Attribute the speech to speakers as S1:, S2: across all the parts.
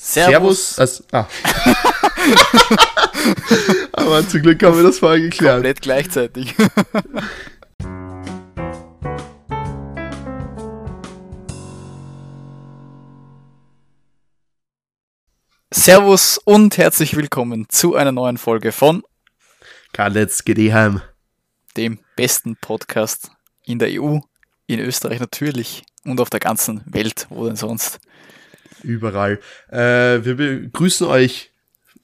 S1: Servus.
S2: Servus. Also, ah. Aber zum Glück haben wir das vorher geklärt.
S1: Komplett gleichzeitig. Servus und herzlich willkommen zu einer neuen Folge von
S2: Karl, let's get heim.
S1: dem besten Podcast in der EU, in Österreich natürlich und auf der ganzen Welt, wo denn sonst.
S2: Überall. Äh, wir begrüßen euch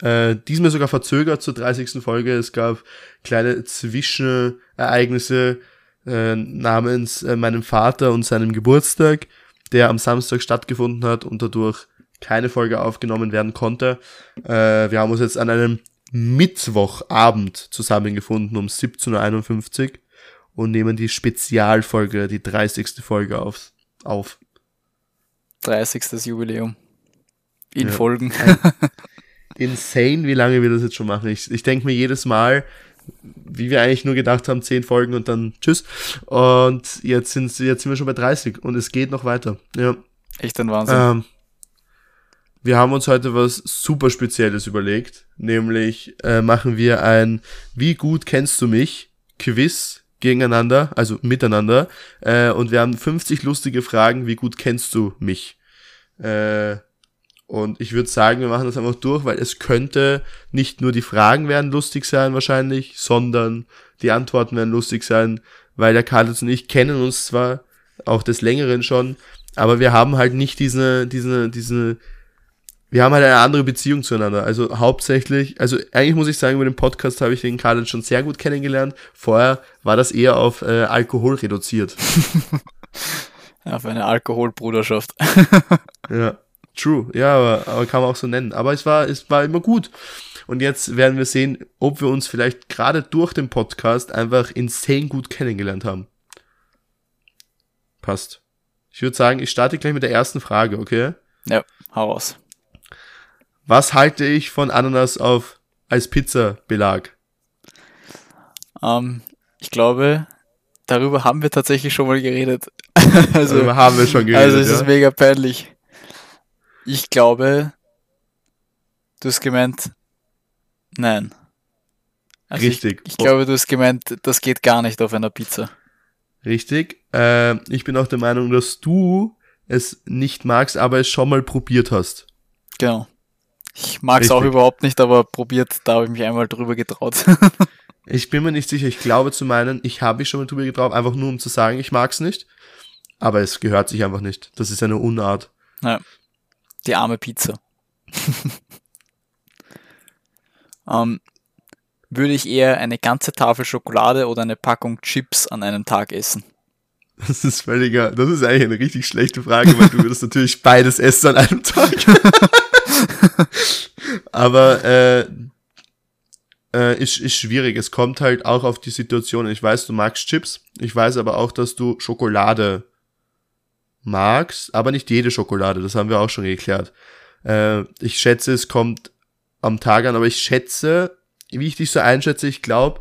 S2: äh, diesmal sogar verzögert zur 30. Folge. Es gab kleine Zwischenereignisse äh, namens äh, meinem Vater und seinem Geburtstag, der am Samstag stattgefunden hat und dadurch keine Folge aufgenommen werden konnte. Äh, wir haben uns jetzt an einem Mittwochabend zusammengefunden um 17.51 Uhr und nehmen die Spezialfolge, die 30. Folge auf. auf.
S1: 30. Jubiläum. In
S2: Ja.
S1: Folgen.
S2: Insane, wie lange wir das jetzt schon machen. Ich, ich denke mir jedes Mal, wie wir eigentlich nur gedacht haben, 10 Folgen und dann tschüss. Und jetzt sind, jetzt sind wir schon bei 30 und es geht noch weiter. Ja.
S1: Echt ein Wahnsinn.
S2: Ähm, wir haben uns heute was super Spezielles überlegt, nämlich äh, machen wir ein Wie gut kennst du mich? Quiz gegeneinander, also miteinander. Äh, und wir haben 50 lustige Fragen, wie gut kennst du mich? Äh, und ich würde sagen, wir machen das einfach durch, weil es könnte nicht nur die Fragen werden lustig sein wahrscheinlich, sondern die Antworten werden lustig sein, weil der Carlos und ich kennen uns zwar auch des Längeren schon, aber wir haben halt nicht diese, diese, diese, wir haben halt eine andere Beziehung zueinander. Also hauptsächlich, also eigentlich muss ich sagen, über den Podcast habe ich den Carlos schon sehr gut kennengelernt. Vorher war das eher auf äh, Alkohol reduziert.
S1: Auf eine Alkoholbruderschaft.
S2: Ja, true. Ja, aber, aber kann man auch so nennen. Aber es war, es war immer gut. Und jetzt werden wir sehen, ob wir uns vielleicht gerade durch den Podcast einfach insane gut kennengelernt haben. Passt. Ich würde sagen, ich starte gleich mit der ersten Frage, okay?
S1: ja, hau raus.
S2: Was halte ich von Ananas auf als Pizza-Belag?
S1: Ähm, ich glaube, darüber haben wir tatsächlich schon mal geredet. also,
S2: Darüber haben wir schon geredet.
S1: also es
S2: ja?
S1: ist mega peinlich. Ich glaube, du hast gemeint, nein. Also
S2: Richtig.
S1: Ich, ich glaube, du hast gemeint, das geht gar nicht auf einer Pizza.
S2: Richtig. Äh, ich bin auch der Meinung, dass du es nicht magst, aber es schon mal probiert hast.
S1: Genau. Ich mag es auch überhaupt nicht, aber probiert, da habe ich mich einmal drüber getraut.
S2: Ich bin mir nicht sicher. Ich glaube zu meinen, ich habe mich schon mal drüber getraut, einfach nur um zu sagen, ich mag's nicht. Aber es gehört sich einfach nicht. Das ist eine Unart.
S1: Ja. Die arme Pizza. ähm, würde ich eher eine ganze Tafel Schokolade oder eine Packung Chips an einem Tag essen?
S2: Das ist völliger, das ist eigentlich eine richtig schlechte Frage, weil du würdest natürlich beides essen an einem Tag. Aber äh, äh, ist, ist schwierig. Es kommt halt auch auf die Situation. Ich weiß, du magst Chips. Ich weiß aber auch, dass du Schokolade magst, aber nicht jede Schokolade. Das haben wir auch schon geklärt. Äh, ich schätze, es kommt am Tag an, aber ich schätze, wie ich dich so einschätze, ich glaube,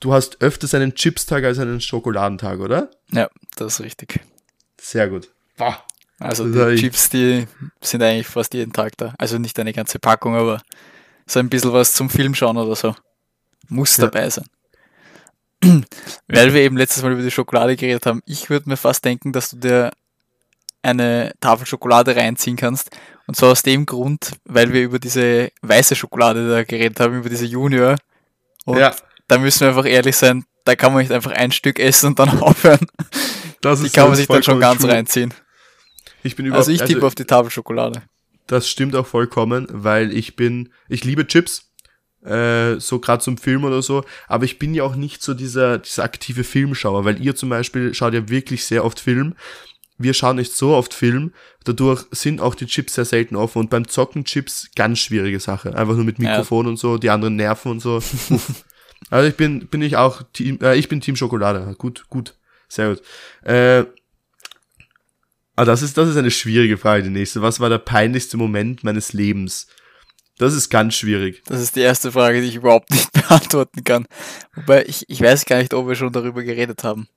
S2: du hast öfters einen Chips-Tag als einen Schokoladentag, oder?
S1: Ja, das ist richtig.
S2: Sehr gut. Boah.
S1: Also
S2: hab
S1: die Chips, die sind eigentlich fast jeden Tag da. Also nicht eine ganze Packung, aber so ein bisschen was zum Film schauen oder so. Muss
S2: Ja.
S1: dabei sein. Weil wir eben letztes Mal über die Schokolade geredet haben, ich würde mir fast denken, dass du dir eine Tafel Schokolade reinziehen kannst. Und zwar aus dem Grund, weil wir über diese weiße Schokolade da geredet haben, über diese Junior. Und
S2: Ja,
S1: da müssen wir einfach ehrlich sein, da kann man nicht einfach ein Stück essen und dann aufhören.
S2: das
S1: Die kann man
S2: das
S1: sich dann schon ganz
S2: true.
S1: reinziehen.
S2: Ich bin
S1: Also ich tippe auf die Tafel Schokolade.
S2: das stimmt auch vollkommen, weil ich bin, ich liebe Chips, äh, so gerade zum Film oder so, aber ich bin ja auch nicht so dieser, dieser aktive Filmschauer, weil ihr zum Beispiel schaut ja wirklich sehr oft Film. Wir schauen nicht so oft Film, dadurch sind auch die Chips sehr selten offen und beim Zocken Chips ganz schwierige Sache. Einfach nur mit
S1: Ja.
S2: Mikrofon und so, die anderen nerven und so. Also ich bin, bin ich auch Team, äh, ich bin Team Schokolade. Gut, gut, sehr gut. Äh, Ah, das ist, das ist eine schwierige Frage, die nächste. Was war der peinlichste Moment meines Lebens? Das ist ganz schwierig.
S1: Das ist die erste Frage, die ich überhaupt nicht beantworten kann. Wobei ich, ich weiß gar nicht, ob wir schon darüber geredet haben.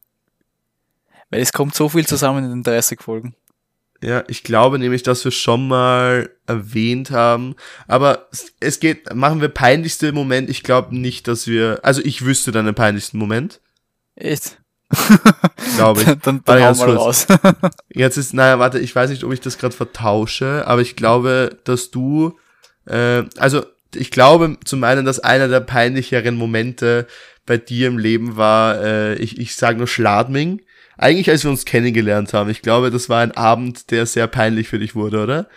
S1: Weil es kommt so viel zusammen in den 30 Folgen.
S2: Ja, ich glaube nämlich, dass wir schon mal erwähnt haben. Aber es geht, machen wir peinlichste Moment. Ich glaube nicht, dass wir, also ich wüsste deinen peinlichsten Moment.
S1: Echt?
S2: Glaube ich.
S1: dann dann
S2: Warte, ganz
S1: mal
S2: kurz.
S1: raus.
S2: Jetzt ist, naja, warte, ich weiß nicht, ob ich das gerade vertausche, aber ich glaube, dass du, äh, also ich glaube zum einen, dass einer der peinlicheren Momente bei dir im Leben war, äh, ich, ich sage nur Schladming. Eigentlich, als wir uns kennengelernt haben. Ich glaube, das war ein Abend, der sehr peinlich für dich wurde, oder?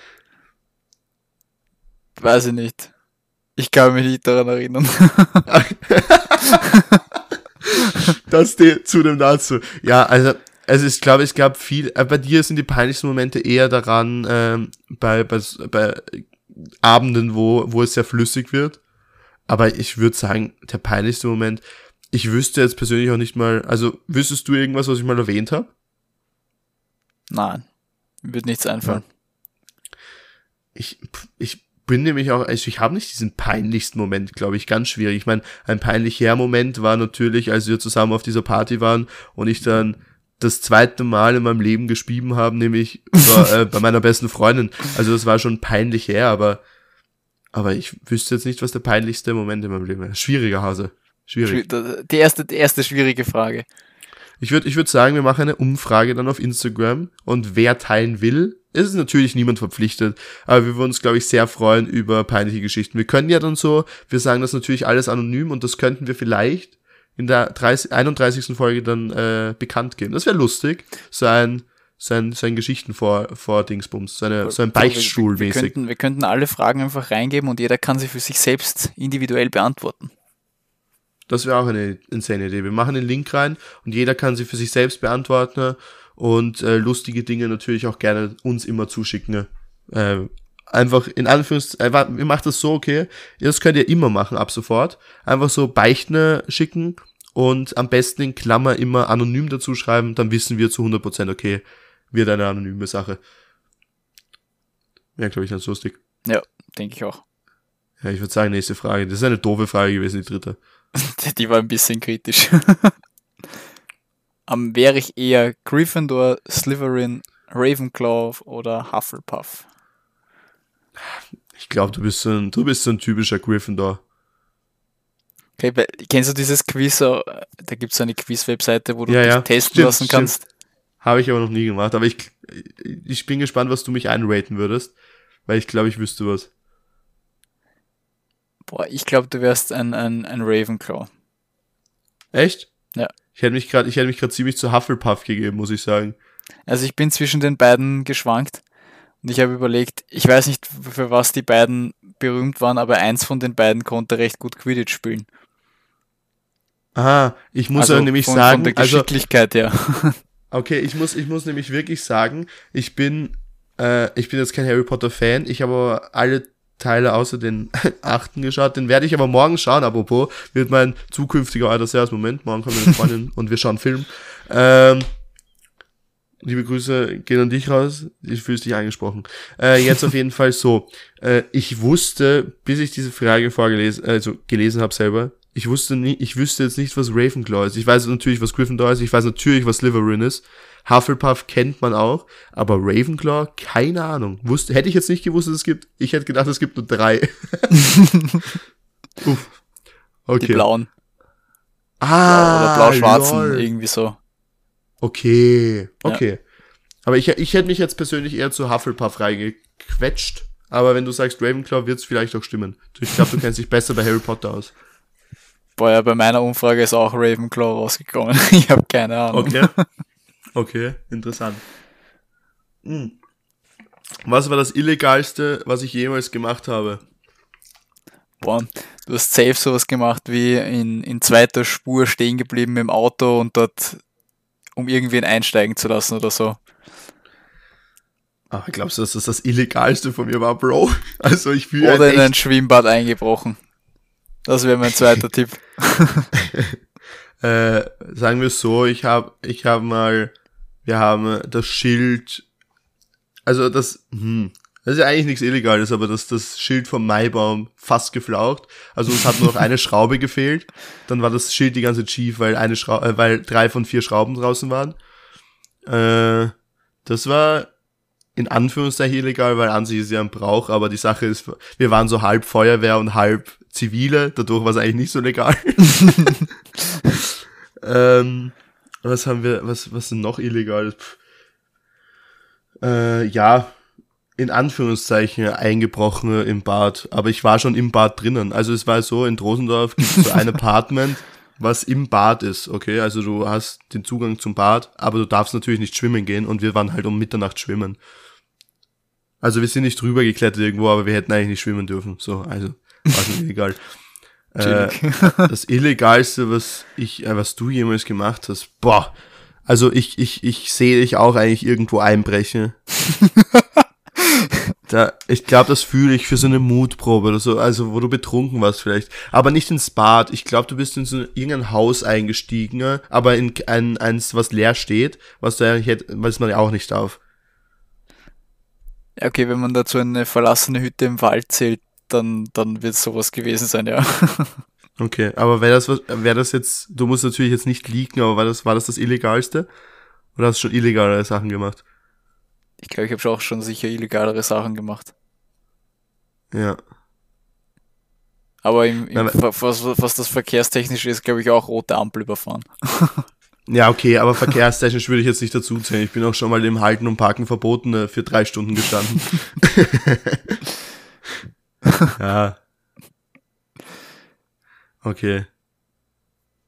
S1: Weiß ich nicht. Ich kann mich nicht daran erinnern.
S2: Das zu dem dazu. Ja, also, also ich glaube, es gab viel, äh, bei dir sind die peinlichsten Momente eher daran, ähm, bei, bei, bei Abenden, wo, wo es sehr flüssig wird. Aber ich würde sagen, der peinlichste Moment, ich wüsste jetzt persönlich auch nicht mal, also wüsstest du irgendwas, was ich mal erwähnt habe?
S1: Nein. Mir wird nichts einfallen.
S2: ich, ich bin nämlich auch, also ich habe nicht diesen peinlichsten Moment, glaube ich, ganz schwierig. Ich meine, ein peinlicher Moment war natürlich, als wir zusammen auf dieser Party waren und ich dann das zweite Mal in meinem Leben gespieben habe, nämlich bei, äh, bei meiner besten Freundin. Also das war schon peinlich her, aber aber ich wüsste jetzt nicht, was der peinlichste Moment in meinem Leben ist. Schwieriger Hase. Schwierig.
S1: Schwi- Die erste, die erste schwierige Frage.
S2: Ich würde ich würd sagen, wir machen eine Umfrage dann auf Instagram und wer teilen will, es ist natürlich niemand verpflichtet, aber wir würden uns, glaube ich, sehr freuen über peinliche Geschichten. Wir können ja dann so, wir sagen das natürlich alles anonym und das könnten wir vielleicht in der 30, 31. Folge dann äh, bekannt geben. Das wäre lustig, so ein, so ein, so ein Geschichten vor, vor Dingsbums, so, eine, so ein Beichtstuhl
S1: wir, wir,
S2: mäßig.
S1: könnten, wir könnten alle Fragen einfach reingeben und jeder kann sie für sich selbst individuell beantworten.
S2: Das wäre auch eine insane Idee. Wir machen den Link rein und jeder kann sie für sich selbst beantworten und äh, lustige Dinge natürlich auch gerne uns immer zuschicken. Äh, einfach in Anführungszeichen, äh, ihr macht das so, okay, das könnt ihr immer machen ab sofort. Einfach so Beichten schicken und am besten in Klammer immer anonym dazu schreiben, dann wissen wir zu 100%, okay, wird eine anonyme Sache. Ja, glaube ich, ganz lustig.
S1: Ja, denke ich auch.
S2: Ja, ich würde sagen, nächste Frage. Das ist eine doofe Frage gewesen, die dritte.
S1: Die war ein bisschen kritisch. Am wäre ich eher Gryffindor, Slytherin, Ravenclaw oder Hufflepuff.
S2: Ich glaube, du bist so ein, du bist so ein typischer Gryffindor.
S1: Okay, weil- kennst du dieses Quiz? Da gibt es so eine Quiz-Webseite, wo du
S2: Ja,
S1: dich
S2: ja.
S1: testen
S2: Stimmt,
S1: lassen kannst.
S2: Habe ich aber noch nie gemacht. Aber ich, ich bin gespannt, was du mich einraten würdest. Weil ich glaube, ich wüsste was.
S1: Boah, ich glaube, du wärst ein, ein, ein Ravenclaw.
S2: Echt?
S1: Ja.
S2: Ich hätte mich gerade, ich hätte mich gerade ziemlich zu Hufflepuff gegeben, muss ich sagen.
S1: Also ich bin zwischen den beiden geschwankt und ich habe überlegt, ich weiß nicht, für was die beiden berühmt waren, aber eins von den beiden konnte recht gut Quidditch spielen.
S2: Aha, ich muss
S1: also
S2: ja nämlich
S1: von,
S2: sagen,
S1: von der
S2: also,
S1: Geschicklichkeit her.
S2: okay, ich muss, ich muss nämlich wirklich sagen, ich bin, äh, ich bin jetzt kein Harry Potter Fan, ich habe aber alle Teile außer den achten geschaut, den werde ich aber morgen schauen, apropos, wird mein zukünftiger alter Servus, Moment, morgen kommt meine Freundin und wir schauen Film. Ähm, liebe Grüße gehen an dich raus, ich fühlst dich angesprochen. Äh, jetzt auf jeden Fall so, äh, ich wusste, bis ich diese Frage vorgelesen, also gelesen habe selber, ich wusste nie, ich wüsste jetzt nicht, was Ravenclaw ist. Ich weiß natürlich, was Gryffindor ist, ich weiß natürlich, was Slytherin ist. Hufflepuff kennt man auch, aber Ravenclaw, keine Ahnung. Wusste, hätte ich jetzt nicht gewusst, dass es gibt. Ich hätte gedacht, es gibt nur drei. Uff.
S1: Die
S2: Okay.
S1: blauen.
S2: Ah,
S1: oder blau-schwarzen, irgendwie so.
S2: Okay, okay. Aber ich, ich hätte mich jetzt persönlich eher zu Hufflepuff reingequetscht. Aber wenn du sagst Ravenclaw, wird es vielleicht auch stimmen. Ich glaube, du kennst dich besser bei Harry Potter aus.
S1: Boah, ja, bei meiner Umfrage ist auch Ravenclaw rausgekommen. Ich habe keine Ahnung.
S2: Okay. Okay, interessant. Hm. Was war das Illegalste, was ich jemals gemacht habe?
S1: Boah, du hast safe sowas gemacht wie in, in zweiter Spur stehen geblieben im Auto und dort, um irgendwen einsteigen zu lassen oder so.
S2: Ah, glaubst du, dass das das Illegalste von mir war, Bro? Also ich fühle
S1: Oder in ein Schwimmbad eingebrochen. Das wäre mein zweiter Tipp.
S2: äh, sagen wir es so, ich habe ich hab mal, wir haben das Schild, also das, hm, das ist ja eigentlich nichts Illegales, aber das, das Schild vom Maibaum fast geflaucht. Also es hat nur noch eine Schraube gefehlt. Dann war das Schild die ganze Zeit schief, weil eine Schrau äh, weil drei von vier Schrauben draußen waren. Äh, das war in Anführungszeichen illegal, weil an sich ist ja ein Brauch, aber die Sache ist, wir waren so halb Feuerwehr und halb Zivile, dadurch war es eigentlich nicht so legal. ähm, was haben wir, was, was sind noch illegal? Äh, ja, in Anführungszeichen eingebrochen im Bad, aber ich war schon im Bad drinnen. Also es war so, in Drosendorf gibt es so ein Apartment, was im Bad ist, okay? Also du hast den Zugang zum Bad, aber du darfst natürlich nicht schwimmen gehen und wir waren halt um Mitternacht schwimmen. Also wir sind nicht drüber geklettert irgendwo, aber wir hätten eigentlich nicht schwimmen dürfen. So, also war schon illegal. Äh, das Illegalste, was ich, äh, was du jemals gemacht hast, boah. Also ich, ich, ich sehe dich auch eigentlich irgendwo einbrechen. Da, ich glaube, das fühle ich für so eine Mutprobe oder so, also wo du betrunken warst vielleicht. Aber nicht ins Bad. Ich glaube, du bist in so irgendein Haus eingestiegen, aber in ein, eins, was leer steht, was du eigentlich hätte, was man ja auch nicht.
S1: Ja, okay, wenn man dazu eine verlassene Hütte im Wald zählt, dann, dann wird sowas gewesen sein, ja.
S2: Okay, aber wäre das, wäre das jetzt, du musst natürlich jetzt nicht liegen, aber war das, war das das Illegalste? Oder hast du schon illegale Sachen gemacht?
S1: Ich glaube, ich habe auch schon sicher illegalere Sachen gemacht.
S2: Ja.
S1: Aber im, im, was, was das verkehrstechnisch ist, glaube ich auch rote Ampel überfahren.
S2: Ja, okay, aber verkehrstechnisch würde ich jetzt nicht dazu zählen. Ich bin auch schon mal im Halten und Parken verboten äh, für drei Stunden gestanden. ja. Okay.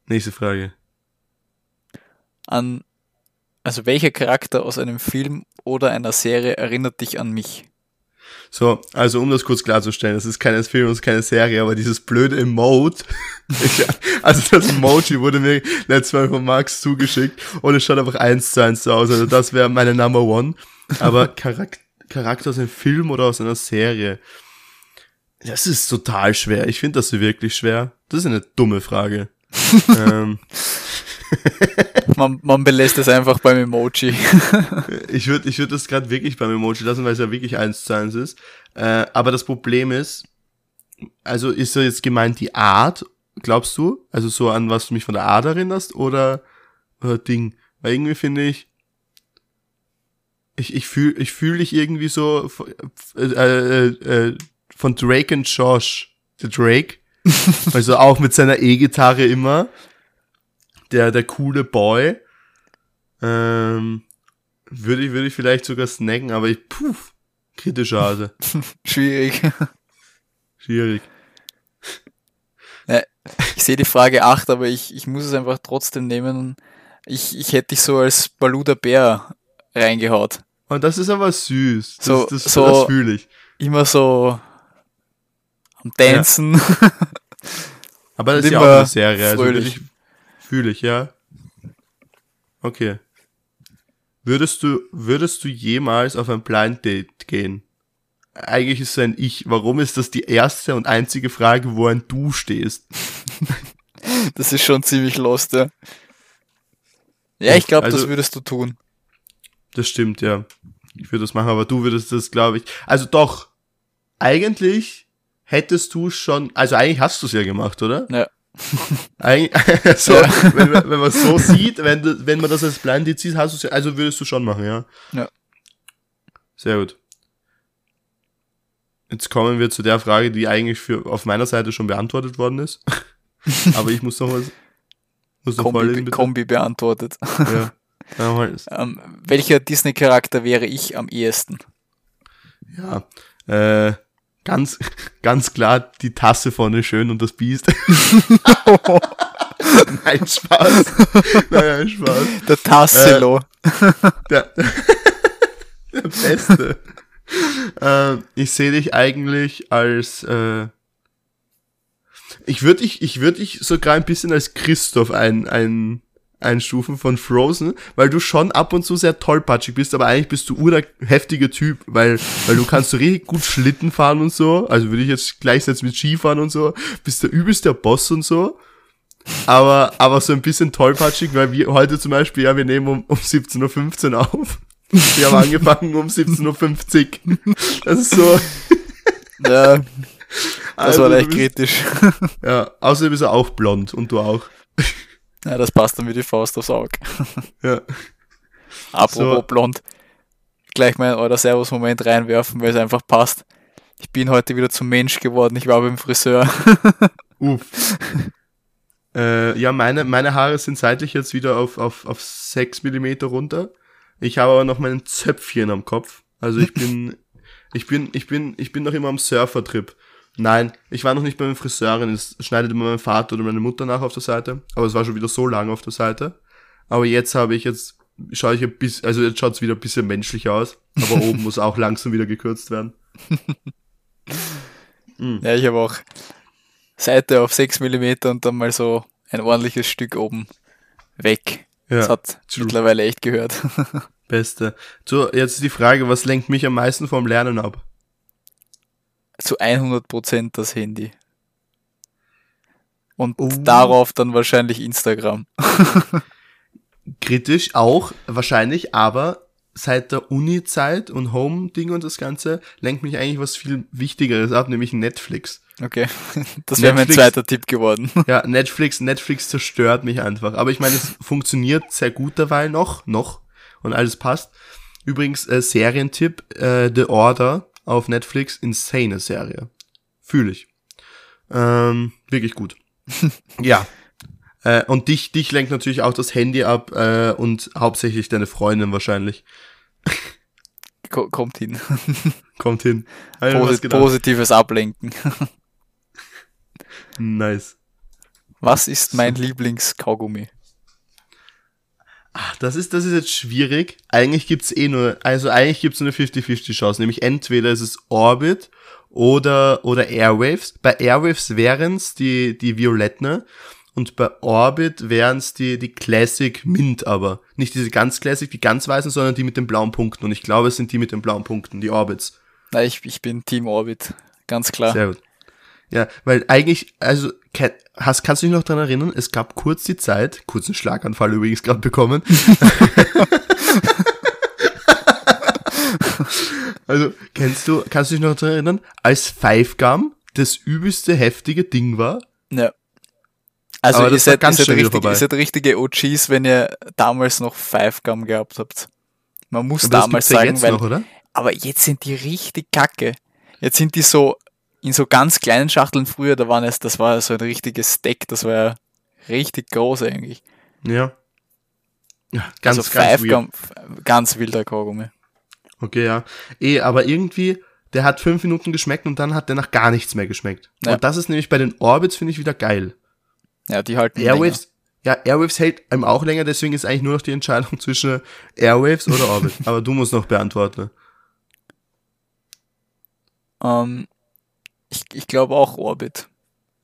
S2: Nächste Frage.
S1: An, also welcher Charakter aus einem Film oder einer Serie erinnert dich an mich?
S2: So, also um das kurz klarzustellen, das ist kein Film, das ist keine Serie, aber dieses blöde Emote, also das Emoji wurde mir letztes Mal von Max zugeschickt und es schaut einfach eins zu eins aus, also das wäre meine Number One. Aber Charak Charakter aus einem Film oder aus einer Serie, das ist total schwer. Ich finde das wirklich schwer. Das ist eine dumme Frage. ähm,
S1: man, man belässt es einfach beim Emoji.
S2: ich würde ich würd das gerade wirklich beim Emoji lassen, weil es ja wirklich eins zu eins ist. Äh, aber das Problem ist, also ist ja jetzt gemeint die Art, glaubst du? Also so an was du mich von der Art erinnerst oder, oder Ding? Weil irgendwie finde ich, ich, ich fühle ich fühl dich irgendwie so äh, äh, äh, von Drake und Josh, der Drake, also auch mit seiner E-Gitarre immer der, der coole Boy. Ähm, würde ich, würde ich vielleicht sogar snacken, aber ich, puh, kritische Hase.
S1: Schwierig.
S2: Schwierig.
S1: Ja, ich sehe die Frage 8, aber ich, ich muss es einfach trotzdem nehmen. Ich, ich hätte dich so als Baluda Bär reingehaut.
S2: Und das ist aber süß. Das,
S1: so,
S2: das,
S1: so
S2: das fühle ich.
S1: Immer so am Dancen. Ja.
S2: aber das ist ja auch eine Serie. Also fröhlich. Also Fühle ich, ja. Okay. Würdest du, würdest du jemals auf ein Blind Date gehen? Eigentlich ist es ein Ich. Warum ist das die erste und einzige Frage, wo ein Du stehst?
S1: das ist schon ziemlich lost, ja. Ja, ich glaube, also, das würdest du tun.
S2: Das stimmt, ja. Ich würde das machen, aber du würdest das, glaube ich. Also doch, eigentlich hättest du schon, also eigentlich hast du es ja gemacht, oder?
S1: Ja.
S2: so, ja. wenn, wenn man es so sieht, wenn, du, wenn man das als Blinded sieht, hast du also würdest du schon machen, ja?
S1: Ja.
S2: Sehr gut. Jetzt kommen wir zu der Frage, die eigentlich für, auf meiner Seite schon beantwortet worden ist. Aber ich muss noch was,
S1: muss noch Kombi. Kombi beantwortet.
S2: Ja.
S1: ähm, welcher Disney-Charakter wäre ich am ehesten?
S2: Ja, äh, Ganz, ganz klar die Tasse vorne schön und das Biest. Nein, Spaß. Nein, Spaß.
S1: Der Tasselo.
S2: Äh, der, der Beste. Äh, ich sehe dich eigentlich als, äh, ich würde dich, ich würde dich sogar ein bisschen als Christoph ein, ein, einstufen von Frozen, weil du schon ab und zu sehr tollpatschig bist, aber eigentlich bist du ur der heftige Typ, weil, weil du kannst so richtig gut Schlitten fahren und so, also würde ich jetzt gleichsetzen mit Skifahren und so, bist der übelste Boss und so, aber, aber so ein bisschen tollpatschig, weil wir heute zum Beispiel, ja, wir nehmen um, um 17.15 Uhr auf. Wir haben angefangen um 17.50 Uhr. Das ist so.
S1: Ja. Das also, war echt kritisch.
S2: Ja, außerdem ist er auch blond und du auch.
S1: Ja, das passt dann wie die Faust aufs Auge.
S2: Ja.
S1: Apropos so. blond. gleich mal einen Servus-Moment reinwerfen, weil es einfach passt. Ich bin heute wieder zum Mensch geworden. Ich war beim Friseur.
S2: Uff. äh, ja, meine, meine Haare sind seitlich jetzt wieder auf, auf, auf 6 mm runter. Ich habe aber noch meinen Zöpfchen am Kopf. Also ich bin, ich bin, ich bin, ich bin noch immer am Surfer-Trip. Nein, ich war noch nicht bei meiner Friseurin. Es schneidet immer mein Vater oder meine Mutter nach auf der Seite. Aber es war schon wieder so lange auf der Seite. Aber jetzt habe ich jetzt, schaue ich ein bisschen, also jetzt schaut es wieder ein bisschen menschlicher aus. Aber oben muss auch langsam wieder gekürzt werden.
S1: mhm. Ja, ich habe auch Seite auf 6 mm und dann mal so ein ordentliches Stück oben weg. Ja, das hat true. mittlerweile echt gehört.
S2: Beste. So, jetzt ist die Frage, was lenkt mich am meisten vom Lernen ab?
S1: Zu 100% das Handy. Und oh. darauf dann wahrscheinlich Instagram.
S2: Kritisch auch, wahrscheinlich, aber seit der Uni-Zeit und Home-Ding und das Ganze lenkt mich eigentlich was viel Wichtigeres ab, nämlich Netflix.
S1: Okay, das wäre mein zweiter Tipp geworden.
S2: Ja, Netflix, Netflix zerstört mich einfach. Aber ich meine, es funktioniert sehr gut dabei noch, noch und alles passt. Übrigens, äh, Serientipp, äh, The Order auf Netflix, insane Serie. Fühle ich. Ähm, wirklich gut. ja. Äh, und dich, dich lenkt natürlich auch das Handy ab äh, und hauptsächlich deine Freundin wahrscheinlich.
S1: Kommt hin.
S2: Kommt hin.
S1: Posit positives Ablenken.
S2: nice.
S1: Was ist mein Lieblingskaugummi?
S2: Ach, das ist, das ist jetzt schwierig. Eigentlich gibt's eh nur, also eigentlich gibt's nur eine 50-50 Chance. Nämlich entweder ist es Orbit oder, oder Airwaves. Bei Airwaves wären's die, die Violetten und bei Orbit wären's die, die Classic Mint aber. Nicht diese ganz Classic, die ganz weißen, sondern die mit den blauen Punkten. Und ich glaube, es sind die mit den blauen Punkten, die Orbits.
S1: Na, ich, ich bin Team Orbit. Ganz klar.
S2: Sehr gut. Ja, weil eigentlich, also hast, kannst du dich noch dran erinnern, es gab kurz die Zeit, kurzen Schlaganfall übrigens gerade bekommen. also, kennst du, kannst du dich noch dran erinnern, als Five Gum das übelste heftige Ding war?
S1: Ja. Also Aber ihr seid, ganz ihr, seid richtig, ihr seid richtige OGs, wenn ihr damals noch Five Gum gehabt habt. Man muss aber damals sagen, ja weil. Noch, aber jetzt sind die richtig kacke. Jetzt sind die so in so ganz kleinen Schachteln früher, da waren es, das war so ein richtiges Stack, das war ja richtig groß eigentlich.
S2: Ja.
S1: Ja, ganz, also ganz, weird. ganz wilder Kaugummi.
S2: Okay, ja. Eh, aber irgendwie, der hat fünf Minuten geschmeckt und dann hat der nach gar nichts mehr geschmeckt. Ja. Und das ist nämlich bei den Orbits, finde ich, wieder geil.
S1: Ja, die halten
S2: Airwaves, länger. ja, Airwaves hält einem auch länger, deswegen ist eigentlich nur noch die Entscheidung zwischen Airwaves oder Orbit. aber du musst noch beantworten.
S1: Ähm, ich, ich glaube auch Orbit.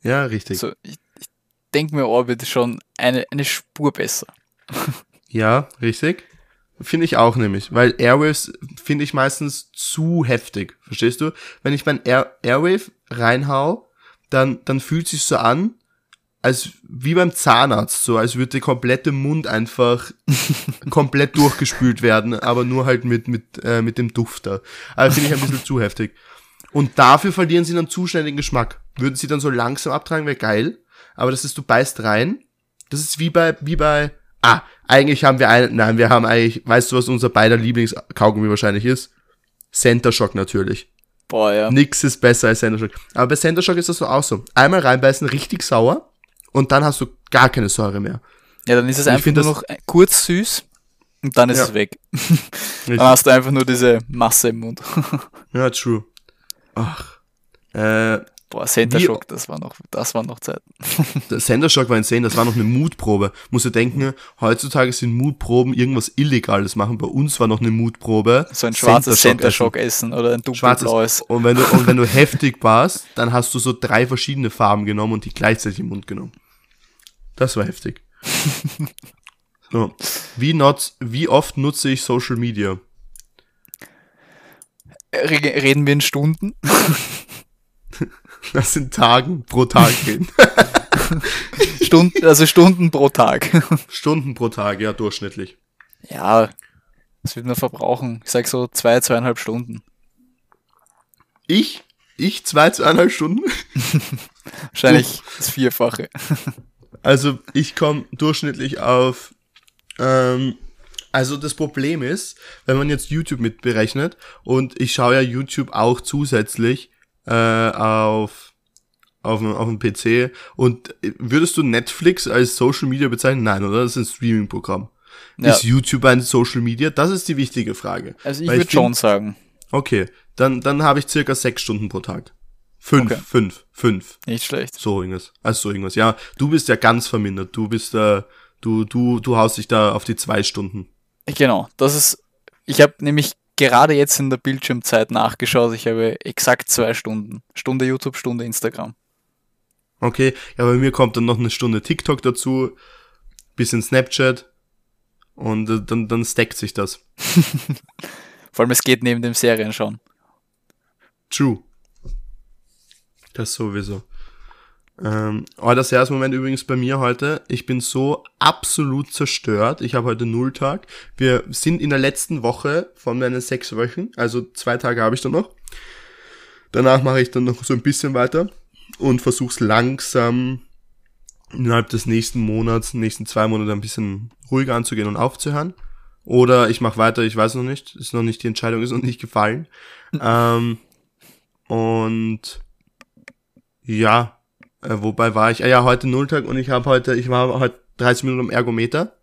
S2: Ja, richtig.
S1: Also ich, ich denke mir, Orbit ist schon eine, eine Spur besser.
S2: ja, richtig. Finde ich auch nämlich, weil Airwaves finde ich meistens zu heftig. Verstehst du? Wenn ich mein Air Airwave reinhau, dann, dann fühlt sich so an, als wie beim Zahnarzt, so als würde der komplette Mund einfach komplett durchgespült werden, aber nur halt mit, mit, äh, mit dem Dufter. Also finde ich ein bisschen zu heftig. Und dafür verlieren sie dann zu schnell den Geschmack. Würden sie dann so langsam abtragen, wäre geil. Aber das ist, du beißt rein. Das ist wie bei, wie bei, ah, eigentlich haben wir einen, nein, wir haben eigentlich, weißt du, was unser beider Lieblingskaugummi wahrscheinlich ist? Center Shock natürlich.
S1: Boah, ja.
S2: Nix ist besser als Center Shock. Aber bei Center Shock ist das so auch so. Einmal reinbeißen, richtig sauer. Und dann hast du gar keine Säure mehr.
S1: Ja, dann ist es einfach nur noch kurz süß. Und dann ist ja. es weg. dann hast du einfach nur diese Masse im Mund.
S2: ja, true. Ach. Äh,
S1: Boah, Center Shock, das war noch, das war noch Zeiten.
S2: Der Center Shock war insane, das war noch eine Mutprobe. Muss du denken, heutzutage sind Mutproben irgendwas Illegales machen. Bei uns war noch eine Mutprobe.
S1: So ein schwarzes Center Shock essen. oder ein dunkelblaues.
S2: Und wenn du, und wenn du heftig warst, dann hast du so drei verschiedene Farben genommen und die gleichzeitig im Mund genommen. Das war heftig. so. Wie, not, wie oft nutze ich Social Media?
S1: Reden wir in Stunden?
S2: Das sind Tagen pro Tag reden.
S1: Stunden, also Stunden pro Tag.
S2: Stunden pro Tag, ja, durchschnittlich.
S1: Ja, das wird man verbrauchen. Ich sag so zwei, zweieinhalb Stunden.
S2: Ich? Ich zwei, zweieinhalb Stunden?
S1: Wahrscheinlich das Vierfache.
S2: Also ich komme durchschnittlich auf ähm, Also das Problem ist, wenn man jetzt YouTube mitberechnet und ich schaue ja YouTube auch zusätzlich äh, auf auf dem, auf dem PC und würdest du Netflix als Social Media bezeichnen? Nein, oder? Das ist ein Streaming-Programm. Ja. Ist YouTube ein Social Media? Das ist die wichtige Frage.
S1: Also ich würde schon sagen.
S2: Okay, dann, dann habe ich circa sechs Stunden pro Tag. Fünf, okay. fünf, fünf.
S1: Nicht schlecht.
S2: So irgendwas. Also so irgendwas. Ja, du bist ja ganz vermindert. Du bist äh, du, du, du haust dich da auf die zwei Stunden.
S1: Genau, das ist. Ich habe nämlich gerade jetzt in der Bildschirmzeit nachgeschaut. Ich habe exakt zwei Stunden. Stunde YouTube, Stunde Instagram.
S2: Okay, ja, bei mir kommt dann noch eine Stunde TikTok dazu, bisschen Snapchat und äh, dann, dann stackt sich das.
S1: Vor allem es geht neben dem Serien schon.
S2: True. Das sowieso. Ähm, das Jahresmoment übrigens bei mir heute. Ich bin so absolut zerstört. Ich habe heute Nulltag. Wir sind in der letzten Woche von meinen sechs Wochen. Also zwei Tage habe ich dann noch. Danach mache ich dann noch so ein bisschen weiter und versuch's langsam innerhalb des nächsten Monats, nächsten zwei Monate ein bisschen ruhiger anzugehen und aufzuhören. Oder ich mache weiter, ich weiß noch nicht. Ist noch nicht, die Entscheidung ist noch nicht gefallen. ähm, und ja, äh, wobei war ich? Ah ja, heute Nulltag und ich habe heute, ich war heute 30 Minuten am Ergometer.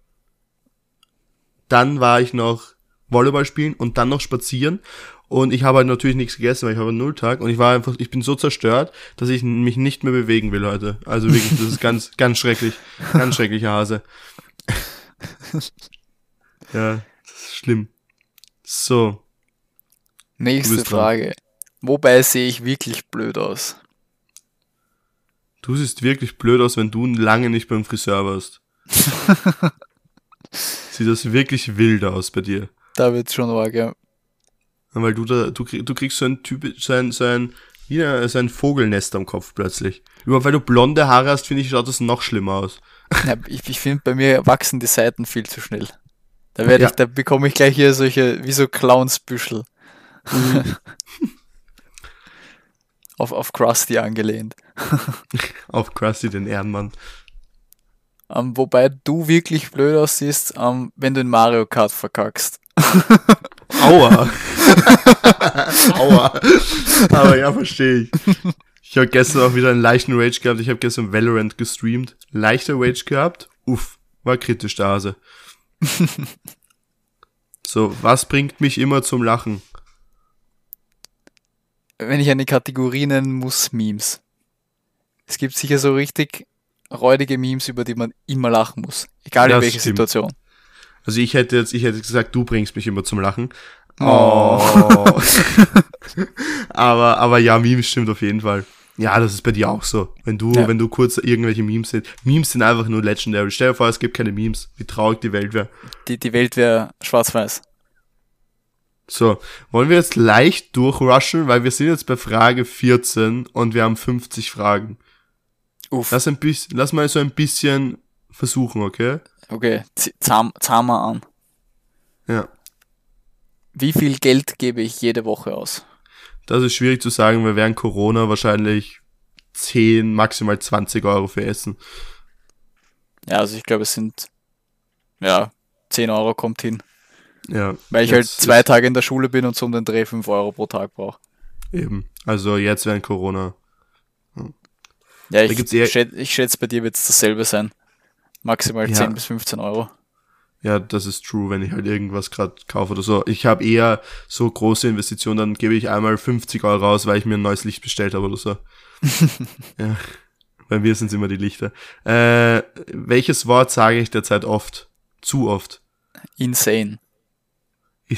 S2: Dann war ich noch Volleyball spielen und dann noch spazieren. Und ich habe halt natürlich nichts gegessen, weil ich habe Nulltag und ich war einfach, ich bin so zerstört, dass ich mich nicht mehr bewegen will heute. Also wirklich, das ist ganz, ganz schrecklich. Ganz schrecklicher Hase. ja, das ist schlimm. So.
S1: Nächste Frage. Wobei sehe ich wirklich blöd aus?
S2: Du siehst wirklich blöd aus, wenn du lange nicht beim Friseur warst. Sieht das wirklich wild aus bei dir.
S1: Da wird's schon arg, ja.
S2: Weil du da, du, du kriegst so ein Typ, so ein, so ein, wieder so ein Vogelnest am Kopf plötzlich. Überhaupt weil du blonde Haare hast, finde ich, schaut das noch schlimmer aus.
S1: Ja, ich, ich finde, bei mir wachsen die Seiten viel zu schnell. Da werde ja. ich, da bekomme ich gleich hier solche, wie so Clownsbüschel. Mhm. auf, auf Krusty angelehnt.
S2: Auf Krusty, den Ehrenmann.
S1: Um, ähm, wobei du wirklich blöd aussiehst, um, ähm, wenn du in Mario Kart verkackst.
S2: Aua. Aua. Aber ja, verstehe ich. Ich habe gestern auch wieder einen leichten Rage gehabt. Ich habe gestern Valorant gestreamt. Leichter Rage gehabt. Uff, war kritisch der Hase. so, was bringt mich immer zum Lachen?
S1: wenn ich eine Kategorie nennen muss, Memes. Es gibt sicher so richtig räudige Memes, über die man immer lachen muss. Egal in welcher. Situation.
S2: Also ich hätte jetzt, ich hätte gesagt, du bringst mich immer zum Lachen. Oh. oh. aber, aber ja, Memes stimmt auf jeden Fall. Ja, das ist bei dir auch so. Wenn du, ja. wenn du kurz irgendwelche Memes sind. Memes sind einfach nur legendary. Stell dir vor, es gibt keine Memes. Wie traurig die Welt wäre.
S1: Die, die Welt wäre schwarz-weiß.
S2: So, wollen wir jetzt leicht durchrushen, weil wir sind jetzt bei Frage 14 und wir haben 50 Fragen. Uff. Lass, ein bisschen, lass mal so ein bisschen versuchen, okay?
S1: Okay, zahm, zahm mal an.
S2: Ja.
S1: Wie viel Geld gebe ich jede Woche aus?
S2: Das ist schwierig zu sagen, weil während Corona wahrscheinlich 10, maximal 20 Euro für Essen.
S1: Ja, also ich glaube, es sind, ja, 10 Euro kommt hin.
S2: Ja.
S1: Weil ich halt zwei Tage in der Schule bin und so um den Dreh 5 Euro pro Tag brauche.
S2: Eben. Also jetzt während Corona.
S1: Ja, ich, schätze, ich schätze, bei dir wird es dasselbe sein. Maximal ja. 10 bis 15 Euro.
S2: Ja, das ist true, wenn ich halt irgendwas gerade kaufe oder so. Ich habe eher so große Investitionen, dann gebe ich einmal 50 Euro raus, weil ich mir ein neues Licht bestellt habe oder so. ja. Bei mir sind es immer die Lichter. Äh, welches Wort sage ich derzeit oft? Zu oft?
S1: Insane.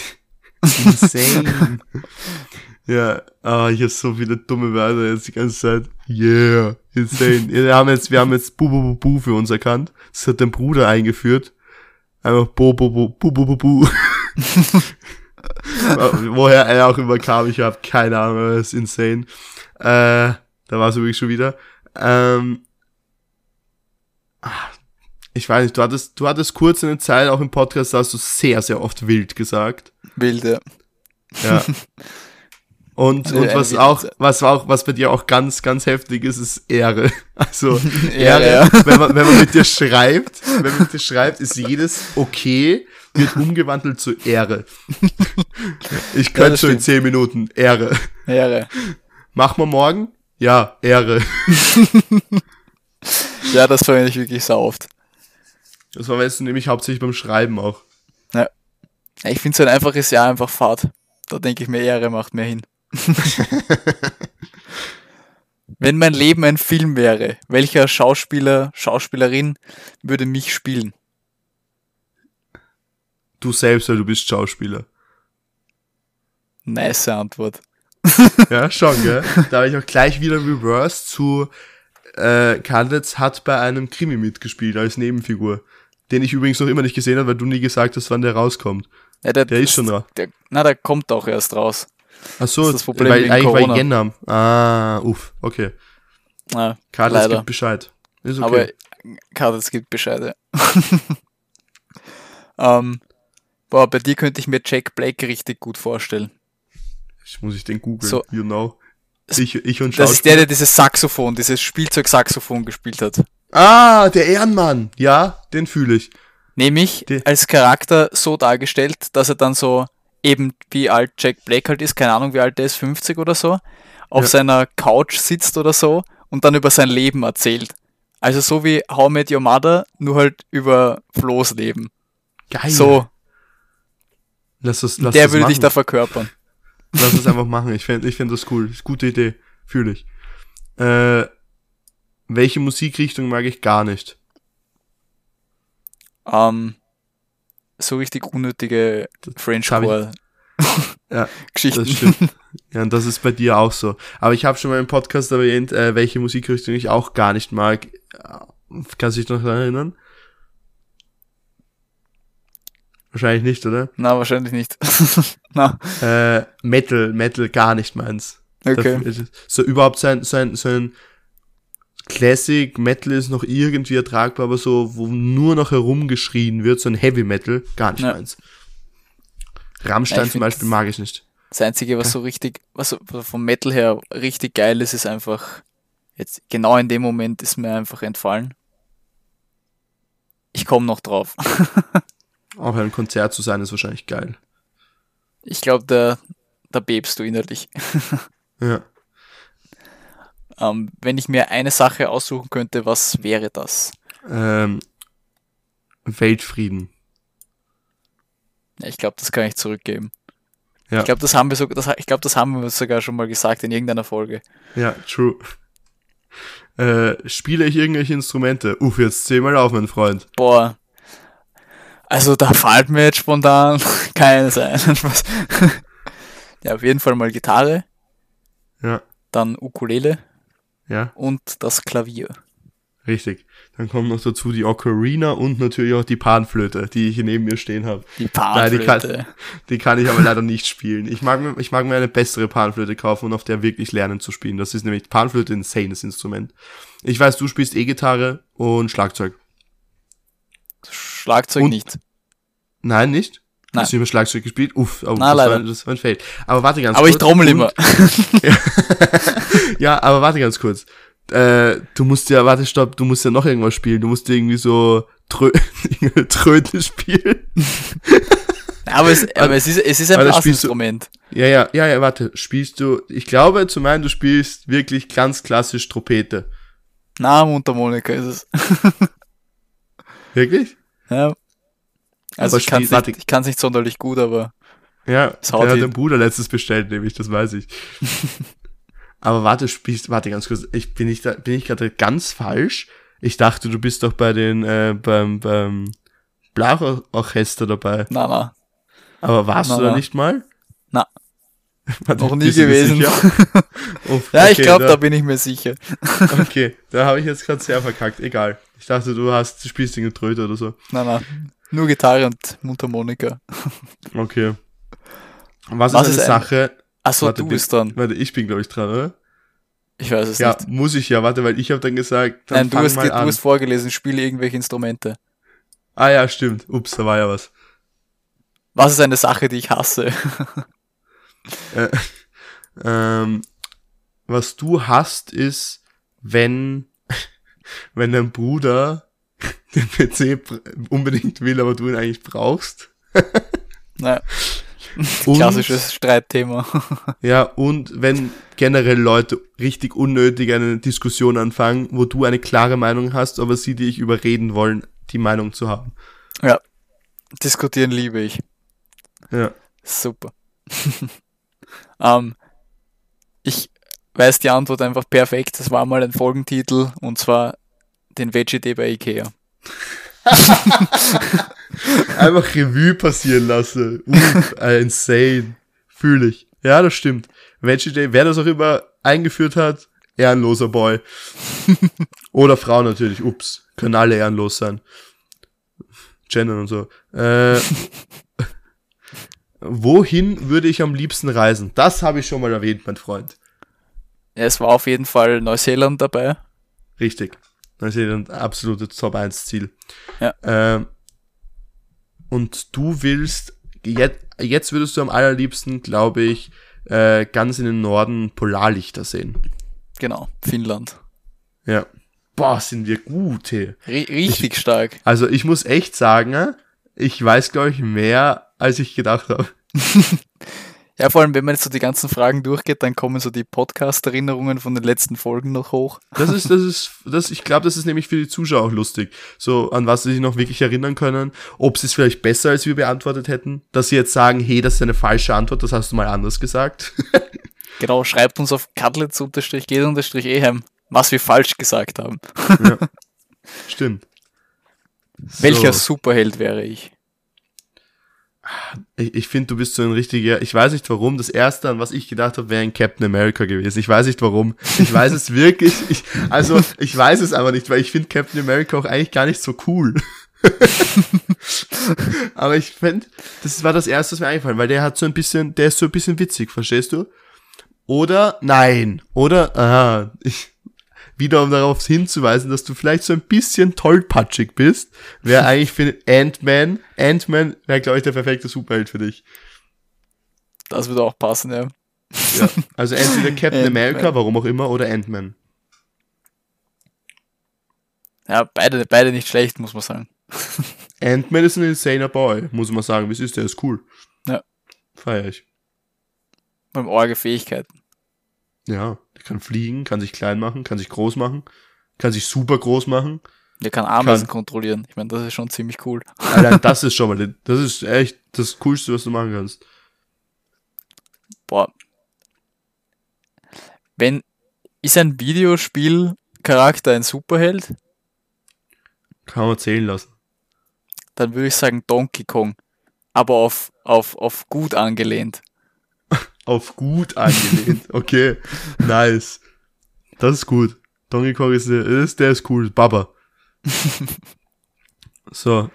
S2: Insane. ja, ah, ich habe so viele dumme Wörter jetzt die ganze Zeit. Yeah, insane. Wir haben jetzt, wir haben jetzt Bu Bu Bu Bu für uns erkannt. Das hat dein Bruder eingeführt. Einfach Bu Bu Bu Bu Bu Bu Bu. Woher er auch immer kam, ich habe keine Ahnung, das ist insane. Äh, da war es übrigens schon wieder. Ähm, ah, ich weiß nicht, du hattest, du hattest kurz eine Zeit auch im Podcast, da hast du sehr, sehr oft wild gesagt.
S1: Wild, ja.
S2: Ja. Und, und was auch, was auch, was bei dir auch ganz, ganz heftig ist, ist Ehre. Also Ehre, ja. wenn man, wenn man mit dir schreibt, wenn man mit dir schreibt, ist jedes okay wird umgewandelt zu Ehre. Ich
S1: Ja,
S2: könnte
S1: das
S2: schon in. 10 Minuten. Ehre.
S1: Ehre.
S2: Machen wir morgen? Ja, Ehre.
S1: Ja, das verwende ich wirklich so oft.
S2: Das verwendest du nämlich hauptsächlich beim Schreiben auch.
S1: Ja, Ich finde so ein einfaches Ja einfach Fahrt. Da denke ich mir, Ehre macht mehr hin. Wenn mein Leben ein Film wäre, welcher Schauspieler, Schauspielerin würde mich spielen?
S2: Du selbst, weil du bist Schauspieler.
S1: Nice Antwort.
S2: Ja, schon, gell? Da habe ich auch gleich wieder Reverse zu äh, Kadetz hat bei einem Krimi mitgespielt als Nebenfigur. Den ich übrigens noch immer nicht gesehen habe, weil du nie gesagt hast, wann der rauskommt.
S1: Ja, der,
S2: Der ist schon raus.
S1: Der, na, der kommt auch erst raus.
S2: Ach so,
S1: Das das Problem
S2: weil eigentlich
S1: Corona.
S2: war Jänner. Ah, uff, okay.
S1: Ja,
S2: Kadetz
S1: leider.
S2: gibt Bescheid. Ist okay.
S1: Aber Karl, es gibt Bescheide. ähm, boah, bei dir könnte ich mir Jack Black richtig gut vorstellen.
S2: ich muss ich den googeln,
S1: So.
S2: you know. Ich, ich und
S1: Das ist der, der dieses Saxophon, dieses Spielzeugsaxophon gespielt hat.
S2: Ah, der Ehrenmann. Ja, den fühle ich.
S1: Nämlich als Charakter so dargestellt, dass er dann so eben wie alt Jack Black halt ist, keine Ahnung wie alt er ist, 50 oder so, auf
S2: Ja.
S1: seiner Couch sitzt oder so und dann über sein Leben erzählt. Also so wie How I Met Your Mother, nur halt über Flo's Leben.
S2: Geil.
S1: So,
S2: Lass das, lass
S1: der würde
S2: machen.
S1: dich da verkörpern.
S2: Lass es einfach machen. Ich finde ich find das cool. Ist gute Idee. Fühle ich. Äh, welche Musikrichtung mag ich gar nicht?
S1: Ähm, so richtig unnötige French Core
S2: Ja,
S1: Geschichten.
S2: Das stimmt. ja, und das ist bei dir auch so. Aber ich habe schon mal im Podcast erwähnt, äh, welche Musikrichtung ich auch gar nicht mag. Kannst du dich noch daran erinnern? Wahrscheinlich nicht, oder?
S1: Na, wahrscheinlich nicht. Na,
S2: Äh, Metal, Metal gar nicht meins.
S1: okay.
S2: Dafür- So überhaupt sein, sein, sein Classic Metal ist noch irgendwie ertragbar, aber so, wo nur noch herumgeschrien wird, so ein Heavy Metal, gar nicht
S1: Ja.
S2: meins.
S1: Ja,
S2: Rammstein
S1: ich
S2: zum Beispiel mag ich nicht.
S1: Das Einzige, was so richtig, was vom Metal her richtig geil ist, ist einfach, jetzt genau in dem Moment ist mir einfach entfallen. Ich komme noch drauf.
S2: Auch ein Konzert zu sein ist wahrscheinlich geil.
S1: Ich glaube, da, da bebst du innerlich.
S2: Ja.
S1: Ähm, wenn ich mir eine Sache aussuchen könnte, was wäre das?
S2: Ähm, Weltfrieden.
S1: Ja, ich glaube, das kann ich zurückgeben.
S2: Ja.
S1: Ich glaube, das haben wir sogar, das, ich glaube, das haben wir sogar schon mal gesagt in irgendeiner Folge.
S2: Ja, true. Äh, spiele ich irgendwelche Instrumente? Uff, jetzt zähl mal auf, mein Freund.
S1: Boah. Also da fällt mir jetzt spontan keines ein. Ja, auf jeden Fall mal Gitarre,
S2: Ja,
S1: dann Ukulele
S2: ja,
S1: und das Klavier.
S2: richtig. Dann kommt noch dazu die Ocarina und natürlich auch die Panflöte, die ich hier neben mir stehen habe.
S1: Die
S2: Nein, die
S1: Panflöte.
S2: Die kann ich aber leider nicht spielen. Ich mag, mir, ich mag mir eine bessere Panflöte kaufen und auf der wirklich lernen zu spielen. Das ist nämlich Panflöte ein insanes Instrument. Ich weiß, du spielst E-Gitarre und Schlagzeug.
S1: Schlagzeug
S2: Und-
S1: nicht.
S2: Nein, nicht?
S1: Nein.
S2: Hast du immer Schlagzeug gespielt? Uff, oh,
S1: Na,
S2: das, war,
S1: leider.
S2: das war ein Fail. Aber warte ganz
S1: Aber ich
S2: kurz.
S1: trommel
S2: Und-
S1: immer.
S2: ja, aber warte ganz kurz. Äh, du musst ja, warte, stopp, du musst ja noch irgendwas spielen. Du musst irgendwie so Trö Tröte spielen.
S1: Aber es, aber es ist, es ist ein
S2: Aber spielst du-
S1: Blasinstrument.
S2: Ja, ja, ja, ja, warte. Spielst du, ich glaube zu meinen, du spielst wirklich ganz klassisch Trompete.
S1: Na, Mundharmonika ist es.
S2: Wirklich?
S1: Ja. Also
S2: Aber
S1: ich kann es nicht, ich nicht sonderlich gut, aber
S2: Ja,
S1: Es haut
S2: der hat den Bruder letztes bestellt, nämlich, das weiß ich. Aber warte, spielst, warte ganz kurz, ich bin ich da, bin ich gerade ganz falsch? Ich dachte, du bist doch bei den, äh, beim, beim Blachorchester dabei.
S1: na, na,
S2: Aber warst
S1: Na,
S2: du da
S1: na.
S2: nicht mal?
S1: Na.
S2: Warte,
S1: noch nie gewesen.
S2: Uff,
S1: ja, ich
S2: okay,
S1: glaube,
S2: da,
S1: da bin ich mir sicher.
S2: Okay, da habe ich jetzt gerade sehr verkackt, egal. Ich dachte, du hast, du spielst den Tröte oder so.
S1: Na, na. Nur Gitarre und Mundharmonika.
S2: Okay. Was,
S1: Was
S2: ist
S1: ist
S2: eine
S1: ein-
S2: Sache?
S1: Achso,
S2: Warte,
S1: du
S2: bin-
S1: bist dran.
S2: Warte, ich bin glaube ich dran, oder?
S1: Ich weiß es
S2: Ja,
S1: nicht.
S2: muss ich ja, warte, weil ich habe dann gesagt, dann
S1: Nein, du
S2: fang
S1: hast,
S2: mal
S1: ge- du
S2: an.
S1: hast vorgelesen, spiele irgendwelche Instrumente.
S2: Ah ja, stimmt. Ups, da war ja was.
S1: Was ist eine Sache, die ich hasse?
S2: Äh, ähm, was du hast, ist, wenn, wenn dein Bruder den PC unbedingt will, aber du ihn eigentlich brauchst.
S1: Naja.
S2: Und-
S1: Klassisches Streitthema.
S2: Ja, und wenn generell Leute richtig unnötig eine Diskussion anfangen, wo du eine klare Meinung hast, aber sie dich überreden wollen, die Meinung zu haben.
S1: ja. Diskutieren liebe ich.
S2: Ja.
S1: Super. ähm, ich weiß die Antwort einfach perfekt. Das war mal ein Folgentitel und zwar den Veggie Day bei Ikea.
S2: Einfach Revue passieren lassen. Uff, äh, insane. Fühle ich. Ja, das stimmt. Veggie Day, wer das auch immer eingeführt hat, ehrenloser Boy. Oder Frau natürlich. Ups. Können alle ehrenlos sein. Gendern und so. Äh, wohin würde ich am liebsten reisen? Das habe ich schon mal erwähnt, mein Freund.
S1: Ja, es war auf jeden Fall Neuseeland dabei.
S2: Richtig. Neuseeland, absolutes Top 1 Ziel.
S1: Ja.
S2: Ähm, und du willst, jetzt, jetzt würdest du am allerliebsten, glaube ich, äh, ganz in den Norden Polarlichter sehen.
S1: Genau, Finnland.
S2: Ja. Boah, sind wir gut.
S1: Ri richtig stark.
S2: Also ich muss echt sagen, ich weiß, glaube ich, mehr, als ich gedacht habe.
S1: Ja, vor allem, wenn man jetzt so die ganzen Fragen durchgeht, dann kommen so die Podcast-Erinnerungen von den letzten Folgen noch hoch.
S2: Das ist, das ist, das, ich glaube, das ist nämlich für die Zuschauer auch lustig. So, an was sie sich noch wirklich erinnern können. Ob sie es vielleicht besser als wir beantwortet hätten. Dass sie jetzt sagen, hey, das ist eine falsche Antwort, das hast du mal anders gesagt.
S1: Genau, schreibt uns auf cutlets-geht-ehem, was wir falsch gesagt haben.
S2: ja. Stimmt.
S1: Welcher
S2: So.
S1: Superheld wäre ich?
S2: Ich, ich finde, du bist so ein richtiger, ich weiß nicht warum, das erste, an was ich gedacht habe, wäre ein Captain America gewesen. Ich weiß nicht warum. Ich weiß es wirklich, ich, also ich weiß es aber nicht, weil ich finde Captain America auch eigentlich gar nicht so cool. aber ich finde, das war das erste, was mir eingefallen, weil der hat so ein bisschen, der ist so ein bisschen witzig, verstehst du? Oder, nein, oder, aha, ich, wieder um darauf hinzuweisen, dass du vielleicht so ein bisschen tollpatschig bist, wäre eigentlich für Ant-Man, Ant-Man wäre, glaube ich, der perfekte Superheld für dich.
S1: Das würde auch passen, ja.
S2: Ja. Also entweder Captain. America, warum auch immer, oder Ant-Man.
S1: Ja, beide, beide nicht schlecht, muss man sagen.
S2: Ant-Man ist ein insaner Boy, muss man sagen. Wie ist, der ist cool.
S1: Ja.
S2: Feier ich.
S1: Beim Orge Fähigkeiten.
S2: Ja, der kann fliegen, kann sich klein machen, kann sich groß machen, kann sich super groß machen.
S1: Der kann Ameisen
S2: Kann.
S1: kontrollieren. Ich meine, das ist schon ziemlich cool.
S2: Allein das ist schon mal, das ist echt das Coolste, was du machen kannst.
S1: Boah. Wenn, ist ein Videospielcharakter ein Superheld,
S2: Kann man zählen lassen.
S1: dann würde ich sagen Donkey Kong. Aber auf, auf, auf gut angelehnt.
S2: Auf gut angelehnt. Okay, nice. Das ist gut. Donkey Kong ist, der ist, der ist cool. Baba. So.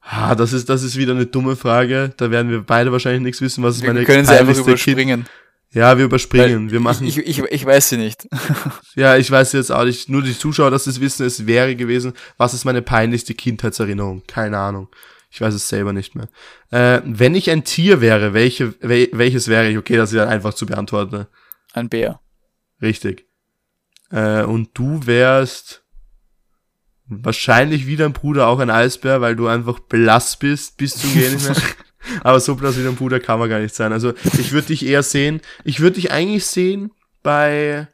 S2: Ah, das ist, das ist wieder eine dumme Frage. Da werden wir beide wahrscheinlich nichts wissen, was ist
S1: Wir
S2: meine
S1: können sie einfach überspringen.
S2: Ja, wir überspringen.
S1: Weil
S2: Wir machen.
S1: Ich, ich, ich, ich weiß sie nicht.
S2: ja, ich weiß jetzt auch nicht. Nur die Zuschauer, dass sie es wissen, es wäre gewesen. Was ist meine peinlichste Kindheitserinnerung? Keine Ahnung. Ich weiß es selber nicht mehr. Äh, wenn ich ein Tier wäre, welche, wel, welches wäre ich? Okay, das ist dann einfach zu beantworten.
S1: Ein Bär.
S2: Richtig. Äh, und du wärst wahrscheinlich wie dein Bruder auch ein Eisbär, weil du einfach blass bist, bis zum Gehen nicht mehr. Aber so blass wie dein Bruder kann man gar nicht sein. Also ich würde dich eher sehen, ich würde dich eigentlich sehen bei,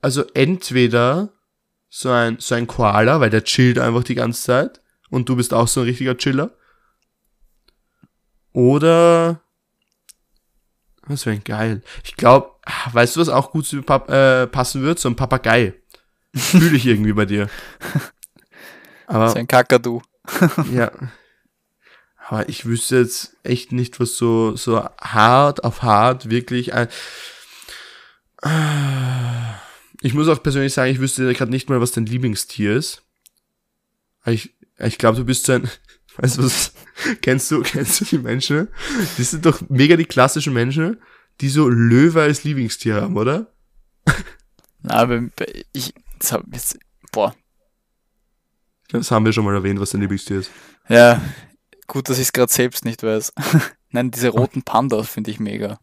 S2: also entweder so ein, so ein Koala, weil der chillt einfach die ganze Zeit und du bist auch so ein richtiger Chiller. Oder das wäre geil. Ich glaube, weißt du, was auch gut zu Pap äh, passen wird? So ein Papagei. Fühle ich irgendwie bei dir. Aber
S1: So ein Kakadu.
S2: ja. Aber ich wüsste jetzt echt nicht, was so, so hart auf hart wirklich ein. Ich muss auch persönlich sagen, ich wüsste gerade nicht mal, was dein Lieblingstier ist. Aber Ich, ich glaube, du bist so ein. Weißt du was? Kennst du, kennst du die Menschen? Die sind doch mega die klassischen Menschen, die so Löwe als Lieblingstier haben, oder?
S1: Na, aber ich, das hab jetzt, boah.
S2: Das haben wir schon mal erwähnt, was dein Lieblingstier ist.
S1: Ja, gut, dass ich es gerade selbst nicht weiß. Nein, diese roten Pandas finde ich mega.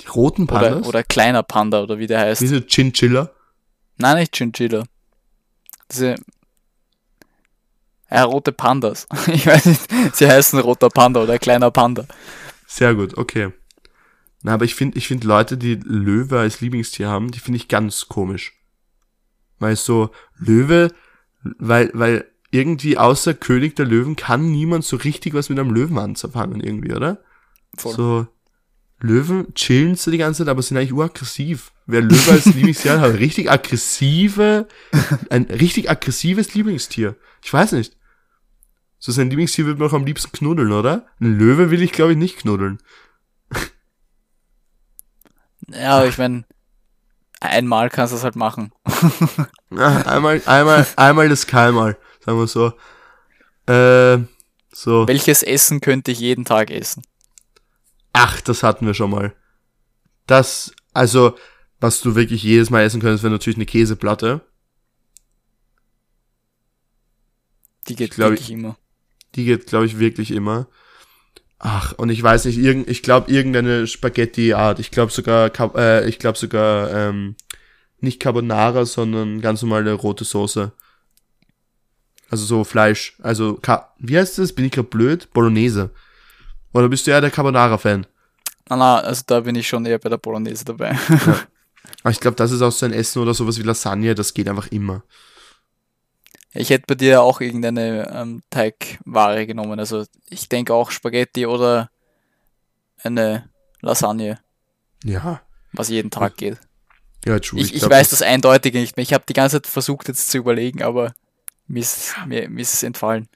S2: Die roten
S1: Oder,
S2: Pandas?
S1: oder kleiner Panda oder wie der heißt.
S2: Diese Chinchilla?
S1: Nein, nicht Chinchilla. Diese, Ja, rote Pandas. Ich weiß nicht, sie heißen roter Panda oder kleiner Panda.
S2: Sehr gut, okay. Na, aber ich finde, ich finde Leute, die Löwe als Lieblingstier haben, die finde ich ganz komisch. Weil so, Löwe, weil, weil irgendwie außer König der Löwen kann niemand so richtig was mit einem Löwen anzufangen irgendwie, oder?
S1: Voll.
S2: So, Löwen chillen so die ganze Zeit, aber sind eigentlich uraggressiv. Wer Löwe als Lieblingstier hat, hat richtig aggressive, ein richtig aggressives Lieblingstier. Ich weiß nicht. So sein Lieblingstier wird man auch am liebsten knuddeln, oder? Ein Löwe will ich, glaube ich, nicht knuddeln.
S1: Ja, ich meine, einmal kannst du es halt machen.
S2: Ja, einmal, einmal, einmal das keinmal, sagen wir so. Äh, so.
S1: Welches Essen könnte ich jeden Tag essen?
S2: Ach, das hatten wir schon mal. Das, also, was du wirklich jedes Mal essen könntest, wäre natürlich eine Käseplatte.
S1: Die geht,
S2: glaub,
S1: wirklich immer.
S2: Die geht, glaube ich, wirklich immer. Ach, und ich weiß nicht, irgend, ich glaube irgendeine Spaghetti-Art. Ich glaube sogar, äh, ich glaube sogar, ähm, nicht Carbonara, sondern ganz normale rote Soße. Also so Fleisch. Also, Ka wie heißt das? Bin ich gerade blöd? Bolognese. Oder bist du eher der Carbonara-Fan?
S1: Na, na, also da bin ich schon eher bei der Bolognese dabei.
S2: Aber ich glaube, das ist auch so ein Essen oder sowas wie Lasagne, das geht einfach immer.
S1: Ich hätte bei dir auch irgendeine ähm, Teigware genommen. Also ich denke auch Spaghetti oder eine Lasagne,
S2: Ja.
S1: was jeden Tag geht.
S2: Ja, true.
S1: Ich, ich
S2: glaub,
S1: weiß das Eindeutige nicht mehr. Ich habe die ganze Zeit versucht jetzt zu überlegen, aber mir ist, mir, mir ist es entfallen.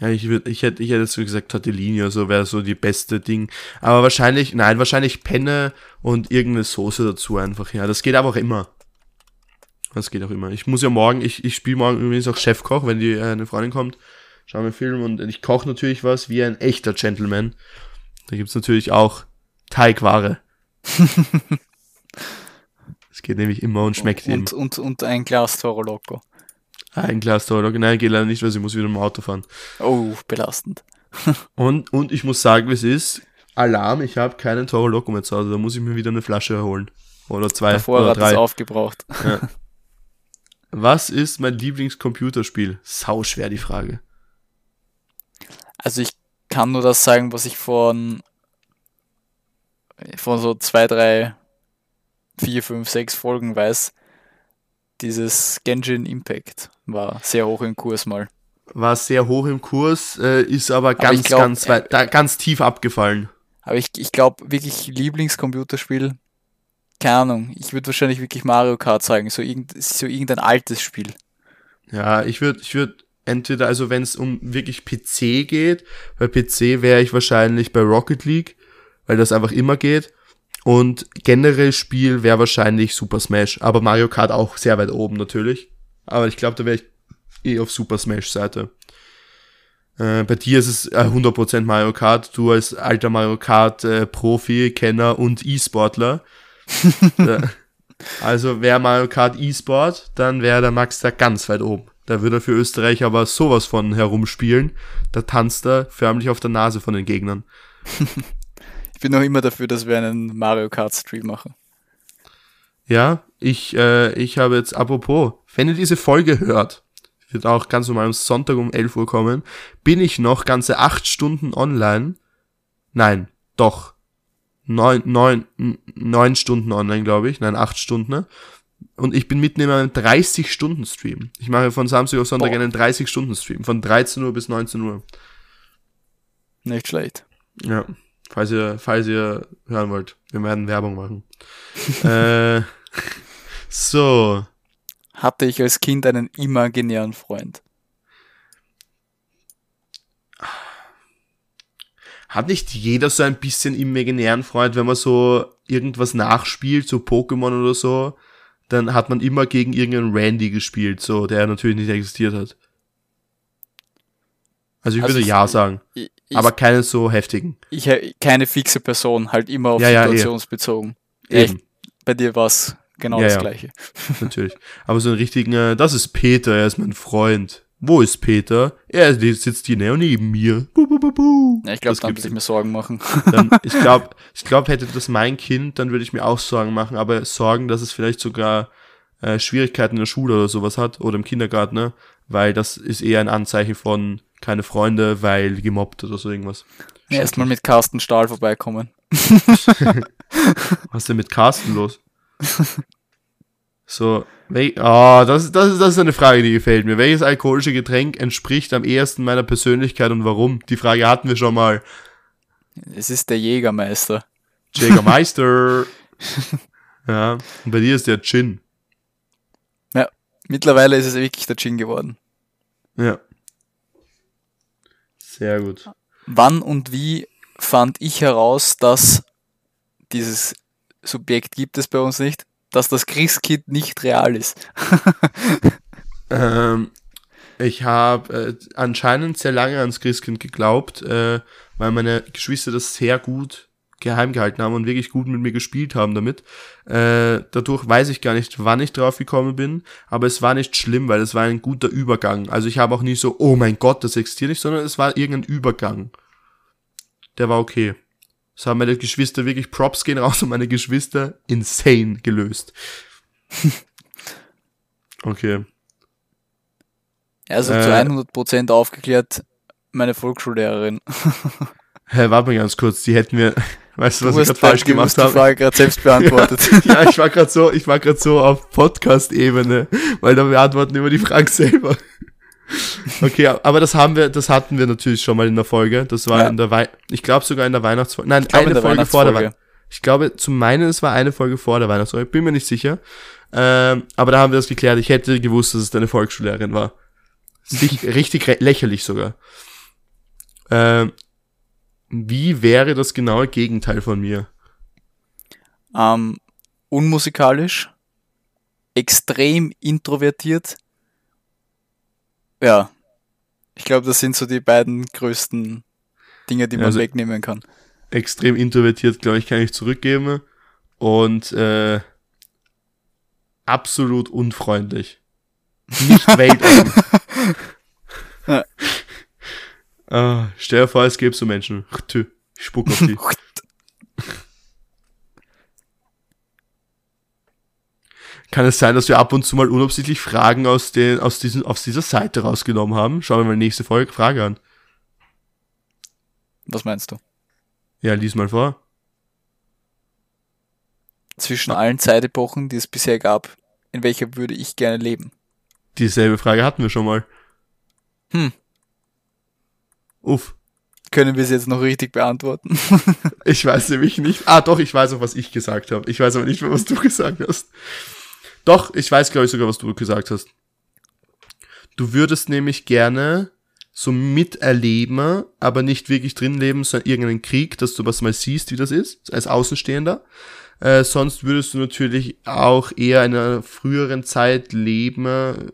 S2: Ja, ich würde, ich hätte, ich hätte so gesagt, Tortellini oder so wäre so die beste Ding. Aber wahrscheinlich, nein, wahrscheinlich Penne und irgendeine Soße dazu einfach, ja. Das geht aber auch immer. Das geht auch immer. Ich muss ja morgen, ich, ich spiele morgen übrigens auch Chefkoch, wenn die, äh, eine Freundin kommt, schauen wir Film und ich koche natürlich was wie ein echter Gentleman. Da gibt's natürlich auch Teigware. Es geht nämlich immer und schmeckt eben.
S1: Und, und, und ein Glas Toro Loco.
S2: Ein Glas Toro. Nein, geht leider nicht, weil sie muss wieder im Auto fahren.
S1: Oh, belastend.
S2: Und, und ich muss sagen, wie es ist. Alarm, ich habe keinen Toro Loco mehr zu Hause. Da muss ich mir wieder eine Flasche holen. Oder zwei
S1: Der
S2: oder
S1: Vorrat ist
S2: drei.
S1: aufgebraucht.
S2: Was ist mein Lieblingscomputerspiel? Sau schwer die Frage.
S1: Also ich kann nur das sagen, was ich von, von so zwei, drei, vier, fünf, sechs Folgen weiß. Dieses Genshin Impact war sehr hoch im Kurs mal.
S2: War sehr hoch im Kurs, äh, ist aber
S1: ich
S2: ganz,
S1: glaub,
S2: ganz weit, da, ganz tief abgefallen.
S1: Aber ich, ich glaube wirklich Lieblingscomputerspiel, keine Ahnung, ich würde wahrscheinlich wirklich Mario Kart sagen, so, irgend, so irgendein altes Spiel.
S2: Ja, ich würde, ich würde entweder, also wenn es um wirklich PC geht, bei PC wäre ich wahrscheinlich bei Rocket League, weil das einfach immer geht. Und generell Spiel wäre wahrscheinlich Super Smash, aber Mario Kart auch sehr weit oben natürlich. Aber ich glaube, da wäre ich eh auf Super Smash Seite. Äh, bei dir ist es äh, 100% Mario Kart. Du als alter Mario Kart äh, Profi, Kenner und E-Sportler. Also wäre Mario Kart E-Sport, dann wäre der Max da ganz weit oben. Da würde er für Österreich aber sowas von herumspielen. Da tanzt er förmlich auf der Nase von den Gegnern.
S1: Ich bin noch immer dafür, dass wir einen Mario Kart Stream machen.
S2: Ja, ich, äh, ich habe jetzt, apropos, wenn ihr diese Folge hört, wird auch ganz normal am Sonntag um 11 Uhr kommen, bin ich noch ganze acht Stunden online. Nein, doch. Neun, neun, neun Stunden online, glaube ich. Nein, acht Stunden. Ne? Und ich bin mitten in einem 30-Stunden-Stream. Ich mache von Samstag auf Sonntag
S1: Boah.
S2: einen 30-Stunden-Stream. Von 13 Uhr bis 19 Uhr.
S1: Nicht schlecht.
S2: Ja, falls ihr, falls ihr hören wollt. Wir werden Werbung machen. äh, so.
S1: Hatte ich als Kind einen imaginären Freund.
S2: Hat nicht jeder so ein bisschen imaginären Freund, wenn man so irgendwas nachspielt, so Pokémon oder so, dann hat man immer gegen irgendeinen Randy gespielt, so, der natürlich nicht existiert hat. Also ich
S1: Also
S2: würde ja sagen,
S1: Ich, ich,
S2: aber keinen so heftigen.
S1: ich, keine fixe Person, halt immer auf
S2: Ja, ja, eh.
S1: situationsbezogen. Ja,
S2: Eben,
S1: bei dir war es genau das gleiche.
S2: natürlich. Aber so einen richtigen, äh, das ist Peter, er ist mein Freund. Wo ist Peter? Er sitzt hier neben mir. Bu, bu, bu, bu.
S1: Ja, ich glaube, dann würde ich mir Sorgen machen.
S2: dann, ich glaube, ich glaub, hätte das mein Kind, dann würde ich mir auch Sorgen machen, aber Sorgen, dass es vielleicht sogar äh, Schwierigkeiten in der Schule oder sowas hat oder im Kindergarten, ne? weil das ist eher ein Anzeichen von keine Freunde, weil gemobbt oder so irgendwas.
S1: Ja, Erstmal mit Carsten Stahl vorbeikommen.
S2: Was ist denn mit Carsten los? So, wel oh, das, das, das ist eine Frage, die gefällt mir. Welches alkoholische Getränk entspricht am ehesten meiner Persönlichkeit und warum? Die Frage hatten wir schon mal.
S1: Es ist der Jägermeister.
S2: Jägermeister. ja, und bei dir ist der Gin.
S1: Ja, mittlerweile ist es wirklich der Gin geworden.
S2: Ja. Sehr gut.
S1: Wann und wie fand ich heraus, dass dieses Subjekt gibt es bei uns nicht, dass das Christkind nicht real ist.
S2: ähm, ich habe äh, anscheinend sehr lange ans Christkind geglaubt, äh, weil meine Geschwister das sehr gut geheim gehalten haben und wirklich gut mit mir gespielt haben damit. Äh, dadurch weiß ich gar nicht, wann ich drauf gekommen bin, aber es war nicht schlimm, weil es war ein guter Übergang. Also ich habe auch nicht so, oh mein Gott, das existiert nicht, sondern es war irgendein Übergang. Der war okay. Das haben meine Geschwister wirklich, Props gehen raus und meine Geschwister insane gelöst. okay.
S1: Also äh, zu 100% aufgeklärt, meine Volksschullehrerin.
S2: Hä, hey, warte mal ganz kurz, die hätten mir, weißt du, was ich gerade falsch gemacht habe?
S1: die Frage gerade selbst beantwortet.
S2: ja, ich war gerade so, ich war gerade so auf Podcast-Ebene, weil da beantworten immer die Fragen selber. Okay, aber das haben wir, das hatten wir natürlich schon mal in der Folge. Das war ja. in der Wei ich glaube sogar in der Weihnachtsfolge. Nein, eine Folge vor der Weihnachtsfolge. Ich glaube, zu meinen, es war eine Folge vor der Weihnachtsfolge. Bin mir nicht sicher. Ähm, aber da haben wir das geklärt. Ich hätte gewusst, dass es deine Volksschullehrerin war. Richtig lächerlich sogar. Ähm, wie wäre das genaue Gegenteil von mir?
S1: Ähm, unmusikalisch, extrem introvertiert, ja. Ich glaube, das sind so die beiden größten Dinge, die man also wegnehmen kann.
S2: Extrem introvertiert, glaube ich, kann ich zurückgeben. Und äh, absolut unfreundlich. Nicht weltoffen. ah, stell dir vor, es gäbe so Menschen. Ich spuck auf die. kann es sein, dass wir ab und zu mal unabsichtlich Fragen aus, den, aus, diesen, aus dieser Seite rausgenommen haben. Schauen wir mal nächste Folge, Frage an.
S1: Was meinst du?
S2: Ja, lies mal vor.
S1: Zwischen allen Zeitepochen, die es bisher gab, in welcher würde ich gerne leben?
S2: Dieselbe Frage hatten wir schon mal.
S1: Hm.
S2: Uff.
S1: Können wir es jetzt noch richtig beantworten?
S2: ich weiß nämlich nicht. Ah, doch, ich weiß auch, was ich gesagt habe. Ich weiß aber nicht mehr, was du gesagt hast. Doch, ich weiß, glaube ich, sogar, was du gesagt hast. Du würdest nämlich gerne so miterleben, aber nicht wirklich drin leben, sondern irgendeinen Krieg, dass du was mal siehst, wie das ist, als Außenstehender. Äh, sonst würdest du natürlich auch eher in einer früheren Zeit leben.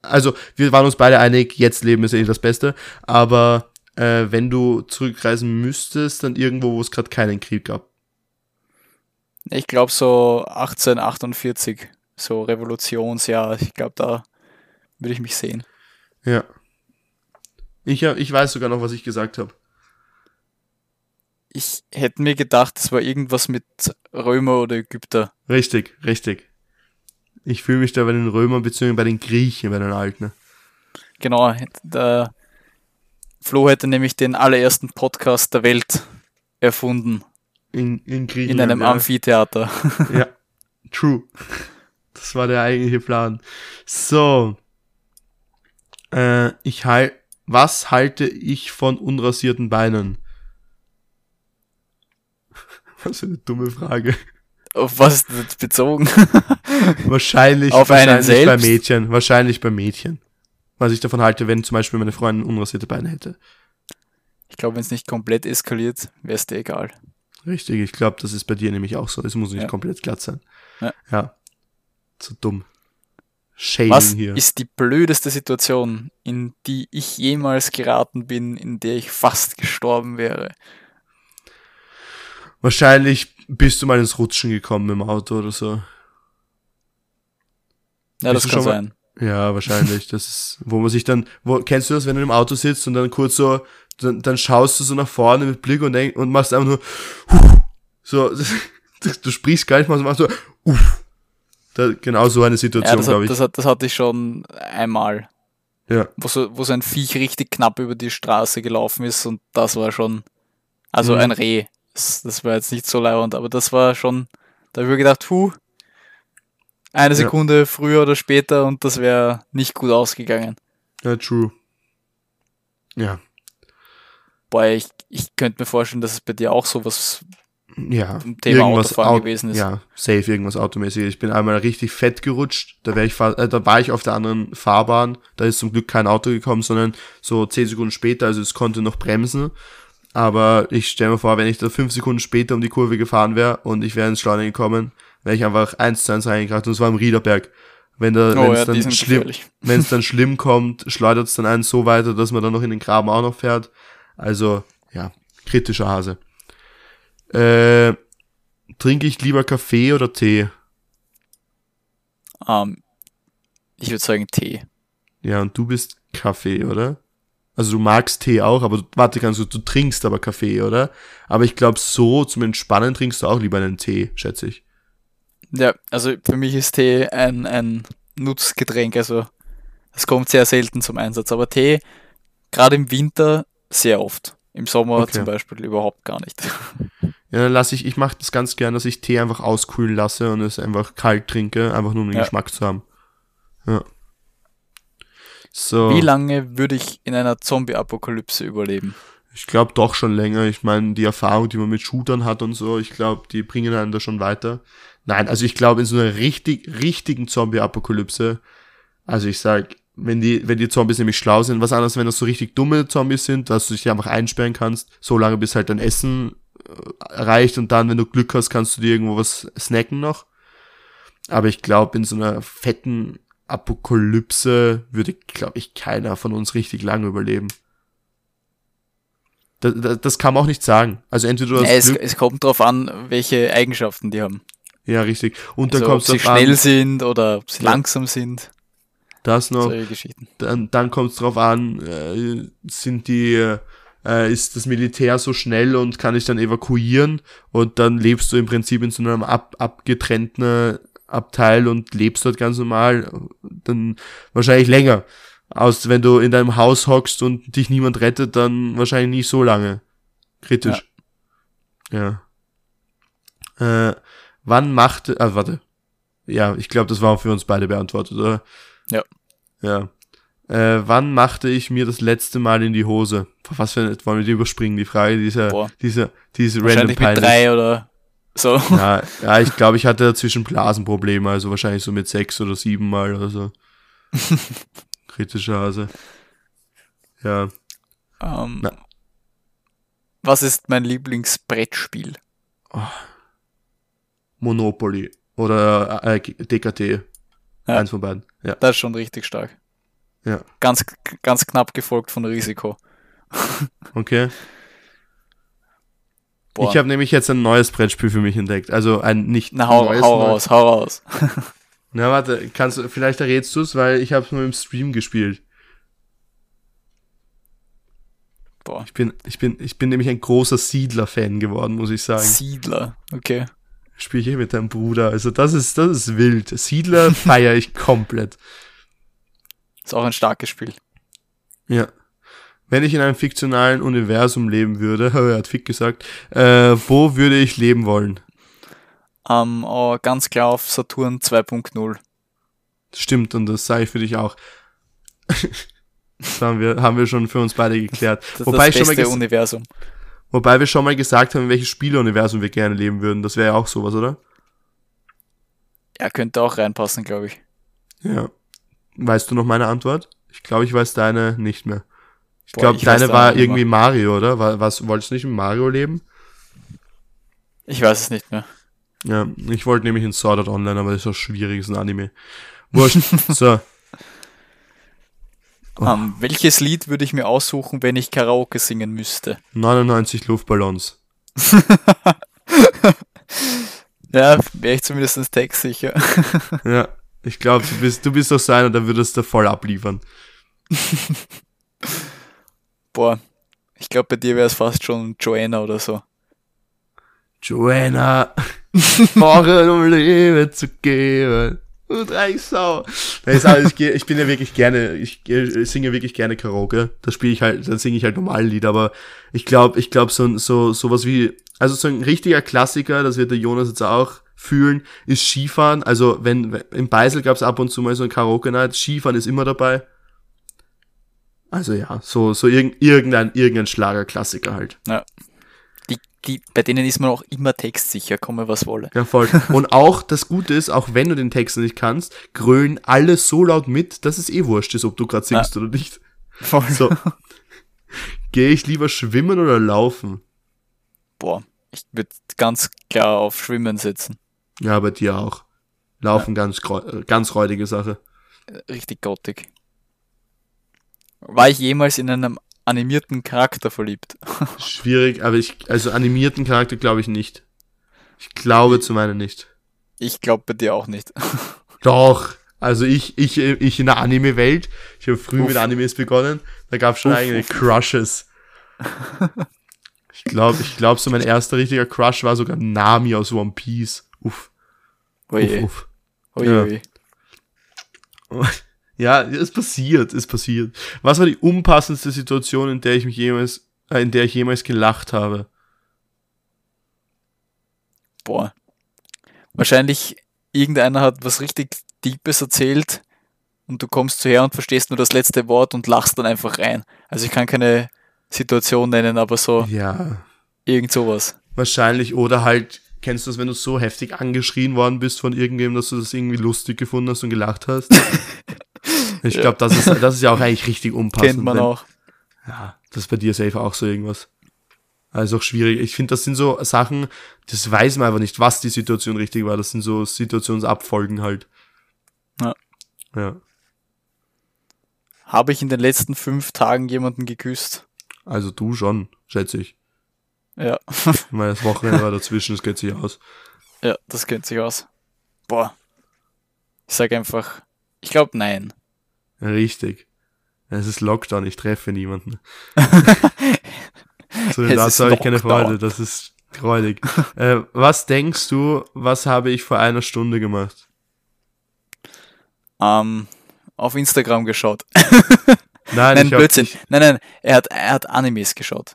S2: Also, wir waren uns beide einig, jetzt leben ist eh das Beste, aber äh, wenn du zurückreisen müsstest, dann irgendwo, wo es gerade keinen Krieg gab.
S1: Ich glaube so 1848, so Revolutionsjahr. Ich glaube, da würde ich mich sehen.
S2: Ja. Ich, hab, ich weiß sogar noch, was ich gesagt habe.
S1: Ich hätte mir gedacht, es war irgendwas mit Römer oder Ägypter.
S2: Richtig, richtig. Ich fühle mich da bei den Römern bzw. bei den Griechen, bei den Alten.
S1: Genau, der Flo hätte nämlich den allerersten Podcast der Welt erfunden.
S2: In, in Griechenland.
S1: In einem ja. Amphitheater.
S2: ja, true. Das war der eigentliche Plan. So. Äh, ich halt, was halte ich von unrasierten Beinen? Was für eine dumme Frage.
S1: Auf was ist das bezogen?
S2: wahrscheinlich,
S1: Auf
S2: wahrscheinlich
S1: selbst?
S2: bei Mädchen. Wahrscheinlich bei Mädchen. Was ich davon halte, wenn zum Beispiel meine Freundin unrasierte Beine hätte.
S1: Ich glaube, wenn es nicht komplett eskaliert, wäre es dir egal.
S2: Richtig, ich glaube, das ist bei dir nämlich auch so. Es muss nicht ja. komplett glatt sein.
S1: Ja.
S2: ja. Zu dumm. Shaming
S1: Was
S2: hier.
S1: ist die blödeste Situation, in die ich jemals geraten bin, in der ich fast gestorben wäre?
S2: Wahrscheinlich bist du mal ins Rutschen gekommen im Auto oder so.
S1: Ja, bist das kann sein.
S2: Ja, wahrscheinlich. Das ist, wo man sich dann, wo, kennst du das, wenn du im Auto sitzt und dann kurz so dann, dann schaust du so nach vorne mit Blick und, denk, und machst einfach nur, so, du, du sprichst gar nicht mal, so machst du, uff. Da, genau so eine
S1: Ja,
S2: Situation,
S1: das,
S2: glaube ich.
S1: das, hat, das hatte ich schon einmal,
S2: ja.
S1: wo so, wo so ein Viech richtig knapp über die Straße gelaufen ist und das war schon, also
S2: Mhm.
S1: ein Reh. Das, das war jetzt nicht so leibend, aber das war schon, da habe ich mir gedacht, hu, eine
S2: Ja.
S1: Sekunde früher oder später und das wäre nicht gut ausgegangen.
S2: ja, true. Ja.
S1: Boah, ich, ich könnte mir vorstellen, dass es bei dir auch sowas
S2: Ja,
S1: Thema Autofahren
S2: Au-
S1: gewesen ist.
S2: Ja, safe, irgendwas automäßig. Ich bin einmal richtig fett gerutscht, da, ich, äh, da war ich auf der anderen Fahrbahn, da ist zum Glück kein Auto gekommen, sondern so 10 Sekunden später, also es konnte noch bremsen. Aber ich stelle mir vor, wenn ich da 5 Sekunden später um die Kurve gefahren wäre und ich wäre ins Schleudern gekommen, wäre ich einfach eins zu eins reingekracht und es war im Riederberg. Wenn da,
S1: Oh
S2: wenn
S1: ja,
S2: dann schlimm,
S1: gefährlich.
S2: wenn es dann schlimm kommt, schleudert es dann einen so weiter, dass man dann noch in den Graben auch noch fährt. Also, ja, kritischer Hase. Äh, trinke ich lieber Kaffee oder Tee?
S1: Ähm, ich würde sagen Tee.
S2: Ja, und du bist Kaffee, oder? Also du magst Tee auch, aber du, warte ganz kurz, du trinkst aber Kaffee, oder? Aber ich glaube, so zum Entspannen trinkst du auch lieber einen Tee, schätze ich.
S1: Ja, also für mich ist Tee ein, ein Nutzgetränk, also es kommt sehr selten zum Einsatz, aber Tee, gerade im Winter, sehr oft. Im Sommer
S2: Okay.
S1: zum Beispiel überhaupt gar nicht.
S2: Ja, dann lasse ich, ich mache das ganz gern, dass ich Tee einfach auskühlen lasse und es einfach kalt trinke, einfach nur um den
S1: Ja.
S2: Geschmack zu haben. Ja. So.
S1: Wie lange würde ich in einer Zombie-Apokalypse überleben?
S2: Ich glaube doch schon länger. Ich meine, die Erfahrung, die man mit Shootern hat und so, ich glaube, die bringen einen da schon weiter. Nein, also ich glaube, in so einer richtig, richtigen Zombie-Apokalypse, also ich sag, wenn die, wenn die Zombies nämlich schlau sind, was anderes, wenn das so richtig dumme Zombies sind, dass du dich einfach einsperren kannst, so lange bis halt dein Essen äh, reicht und dann, wenn du Glück hast, kannst du dir irgendwo was snacken noch. Aber ich glaube, in so einer fetten Apokalypse würde, glaube ich, keiner von uns richtig lange überleben. Das, das, das kann man auch nicht sagen. Also entweder du hast
S1: Ja, es,
S2: Glück,
S1: es kommt darauf an, welche Eigenschaften die haben.
S2: Ja richtig. Und dann
S1: Also, ob
S2: kommt
S1: sie
S2: es drauf
S1: schnell
S2: an,
S1: sind oder ob sie
S2: Ja.
S1: langsam sind.
S2: das noch, dann, dann kommt es drauf an, äh, sind die, äh, ist das Militär so schnell und kann ich dann evakuieren und dann lebst du im Prinzip in so einem ab, abgetrennten Abteil und lebst dort ganz normal, dann wahrscheinlich länger. Aus, wenn du in deinem Haus hockst und dich niemand rettet, dann wahrscheinlich nicht so lange. Kritisch. Ja. Äh, wann machte, ah, warte. Ja, ich glaube, das war für uns beide beantwortet, oder?
S1: Ja.
S2: Ja. Äh, wann machte ich mir das letzte Mal in die Hose? Was für eine, wollen wir die überspringen, die Frage, dieser,
S1: Boah.
S2: dieser, diese random
S1: Wahrscheinlich mit drei oder so.
S2: Ja, ja, ich glaube, ich hatte dazwischen Blasenprobleme, also wahrscheinlich so mit sechs oder sieben Mal oder so. Kritische Hase. Ja.
S1: Ähm,
S2: Na.
S1: was ist mein Lieblingsbrettspiel?
S2: Monopoly oder äh, DKT.
S1: Ja.
S2: Eins von beiden. Ja.
S1: Das ist schon richtig stark.
S2: Ja.
S1: Ganz, ganz knapp gefolgt von Risiko.
S2: Okay.
S1: Boah.
S2: Ich habe nämlich jetzt ein neues Brettspiel für mich entdeckt. Also ein nicht
S1: Na, hau,
S2: neues.
S1: hau raus, hau raus.
S2: Na, warte, kannst du, vielleicht errätst du es, weil ich habe es nur im Stream gespielt.
S1: Boah.
S2: Ich bin, ich bin, ich bin nämlich ein großer Siedler-Fan geworden, muss ich sagen.
S1: Siedler, okay.
S2: Spiele hier mit deinem Bruder. Also das ist, das ist wild. Siedler feiere ich komplett.
S1: Ist auch ein starkes Spiel.
S2: Ja. Wenn ich in einem fiktionalen Universum leben würde, er hat Fick gesagt, äh, wo würde ich leben wollen?
S1: Ähm, oh, ganz klar auf Saturn 2.0.
S2: Stimmt, und das sei für dich auch. das haben wir, haben wir schon für uns beide geklärt.
S1: Das,
S2: Wobei
S1: das
S2: ich schon mal
S1: beste Universum.
S2: Wobei wir schon mal gesagt haben, in welches Spieleuniversum wir gerne leben würden. Das wäre ja auch sowas, oder?
S1: Ja, könnte auch reinpassen, glaube ich.
S2: Ja. Weißt du noch meine Antwort? Ich glaube, ich weiß deine nicht mehr. Ich glaube, deine war irgendwie Mario, oder? War, was, wolltest du nicht in Mario leben?
S1: Ich weiß es nicht mehr.
S2: Ja, ich wollte nämlich in Sword Art Online, aber das ist auch schwierig, ist ein Anime. Wurscht. so, Oh.
S1: Ähm, welches Lied würde ich mir aussuchen, wenn ich Karaoke singen müsste?
S2: 99 Luftballons.
S1: Ja, wäre ich zumindest textsicher.
S2: Ja, ich glaube, du bist, du bist doch so einer, der würdest da voll abliefern.
S1: Boah, ich glaube, bei dir wäre es fast schon Joanna oder so.
S2: Joanna, morgen um Leben zu geben. Du Drecksau. Nein, ich, ich, geh- ich bin ja wirklich gerne, ich, geh- ich singe wirklich gerne Karaoke. Da spiele ich halt, dann singe ich halt normale Lieder, aber ich glaube, ich glaube, so, so, sowas wie, also so ein richtiger Klassiker, das wird der Jonas jetzt auch fühlen, ist Skifahren. Also wenn, im Beisel gab es ab und zu mal so ein Karaoke-Night, Skifahren ist immer dabei. Also ja, so, so irgend, irgendein, irgendein Schlagerklassiker halt.
S1: Die, die, bei denen ist man auch immer textsicher, komme was wolle.
S2: Ja, voll. Und auch das Gute ist, auch wenn du den Text nicht kannst, grölen alle so laut mit, dass es eh wurscht ist, ob du gerade singst oder nicht.
S1: Voll.
S2: So. Gehe ich lieber schwimmen oder laufen?
S1: Boah, ich würde ganz klar auf Schwimmen setzen.
S2: Ja, bei dir auch. Laufen ganz, grau- äh, ganz räudige Sache.
S1: Richtig gottig. War ich jemals in einem animierten Charakter verliebt?
S2: Schwierig, aber ich, also animierten Charakter glaube ich nicht. Ich glaube zu meinen nicht.
S1: Ich glaube bei dir auch nicht.
S2: Doch. Also ich, ich, ich in der Anime-Welt, ich habe früh
S1: Uff.
S2: mit Animes begonnen, da gab es schon
S1: Uff,
S2: eigene
S1: uff.
S2: Crushes. Ich glaube, ich glaube, so mein erster richtiger Crush war sogar Nami aus One Piece. Uff, uff,
S1: Oje,
S2: uff.
S1: oje,
S2: Ja.
S1: oje.
S2: Ja, es passiert, es passiert. Was war die unpassendste Situation, in der ich mich jemals, äh, in der ich jemals gelacht habe?
S1: Boah. Wahrscheinlich irgendeiner hat was richtig Deepes erzählt und du kommst zu her und verstehst nur das letzte Wort und lachst dann einfach rein. Also ich kann keine Situation nennen, aber so
S2: Ja,
S1: irgend sowas.
S2: wahrscheinlich. Oder halt, kennst du das, wenn du so heftig angeschrien worden bist von irgendwem, dass du das irgendwie lustig gefunden hast und gelacht hast? Ich
S1: Ja.
S2: glaube, das ist, das ist ja auch eigentlich richtig unpassend.
S1: Kennt man
S2: wenn-
S1: auch.
S2: Ja, das ist bei dir safe auch so irgendwas. Also auch schwierig. Ich finde, das sind so Sachen, das weiß man einfach nicht, was die Situation richtig war. Das sind so Situationsabfolgen halt.
S1: Ja.
S2: Ja.
S1: Habe ich in den letzten fünf Tagen jemanden geküsst?
S2: Also du schon, schätze ich.
S1: Ja,
S2: meine, das Wochenende war dazwischen, das geht sich aus.
S1: ja, das kennt sich aus. Boah. Ich sage einfach, ich glaube nein.
S2: Richtig. Es ist Lockdown, ich treffe niemanden. so
S1: Es
S2: das
S1: ist
S2: habe ich keine. Freude, das ist freudig. äh, was denkst du, was habe ich vor einer Stunde gemacht?
S1: Ähm, auf Instagram geschaut.
S2: Nein,
S1: Nein,
S2: hab-
S1: Blödsinn.
S2: Ich,
S1: Nein, nein, er hat, er hat Animes geschaut.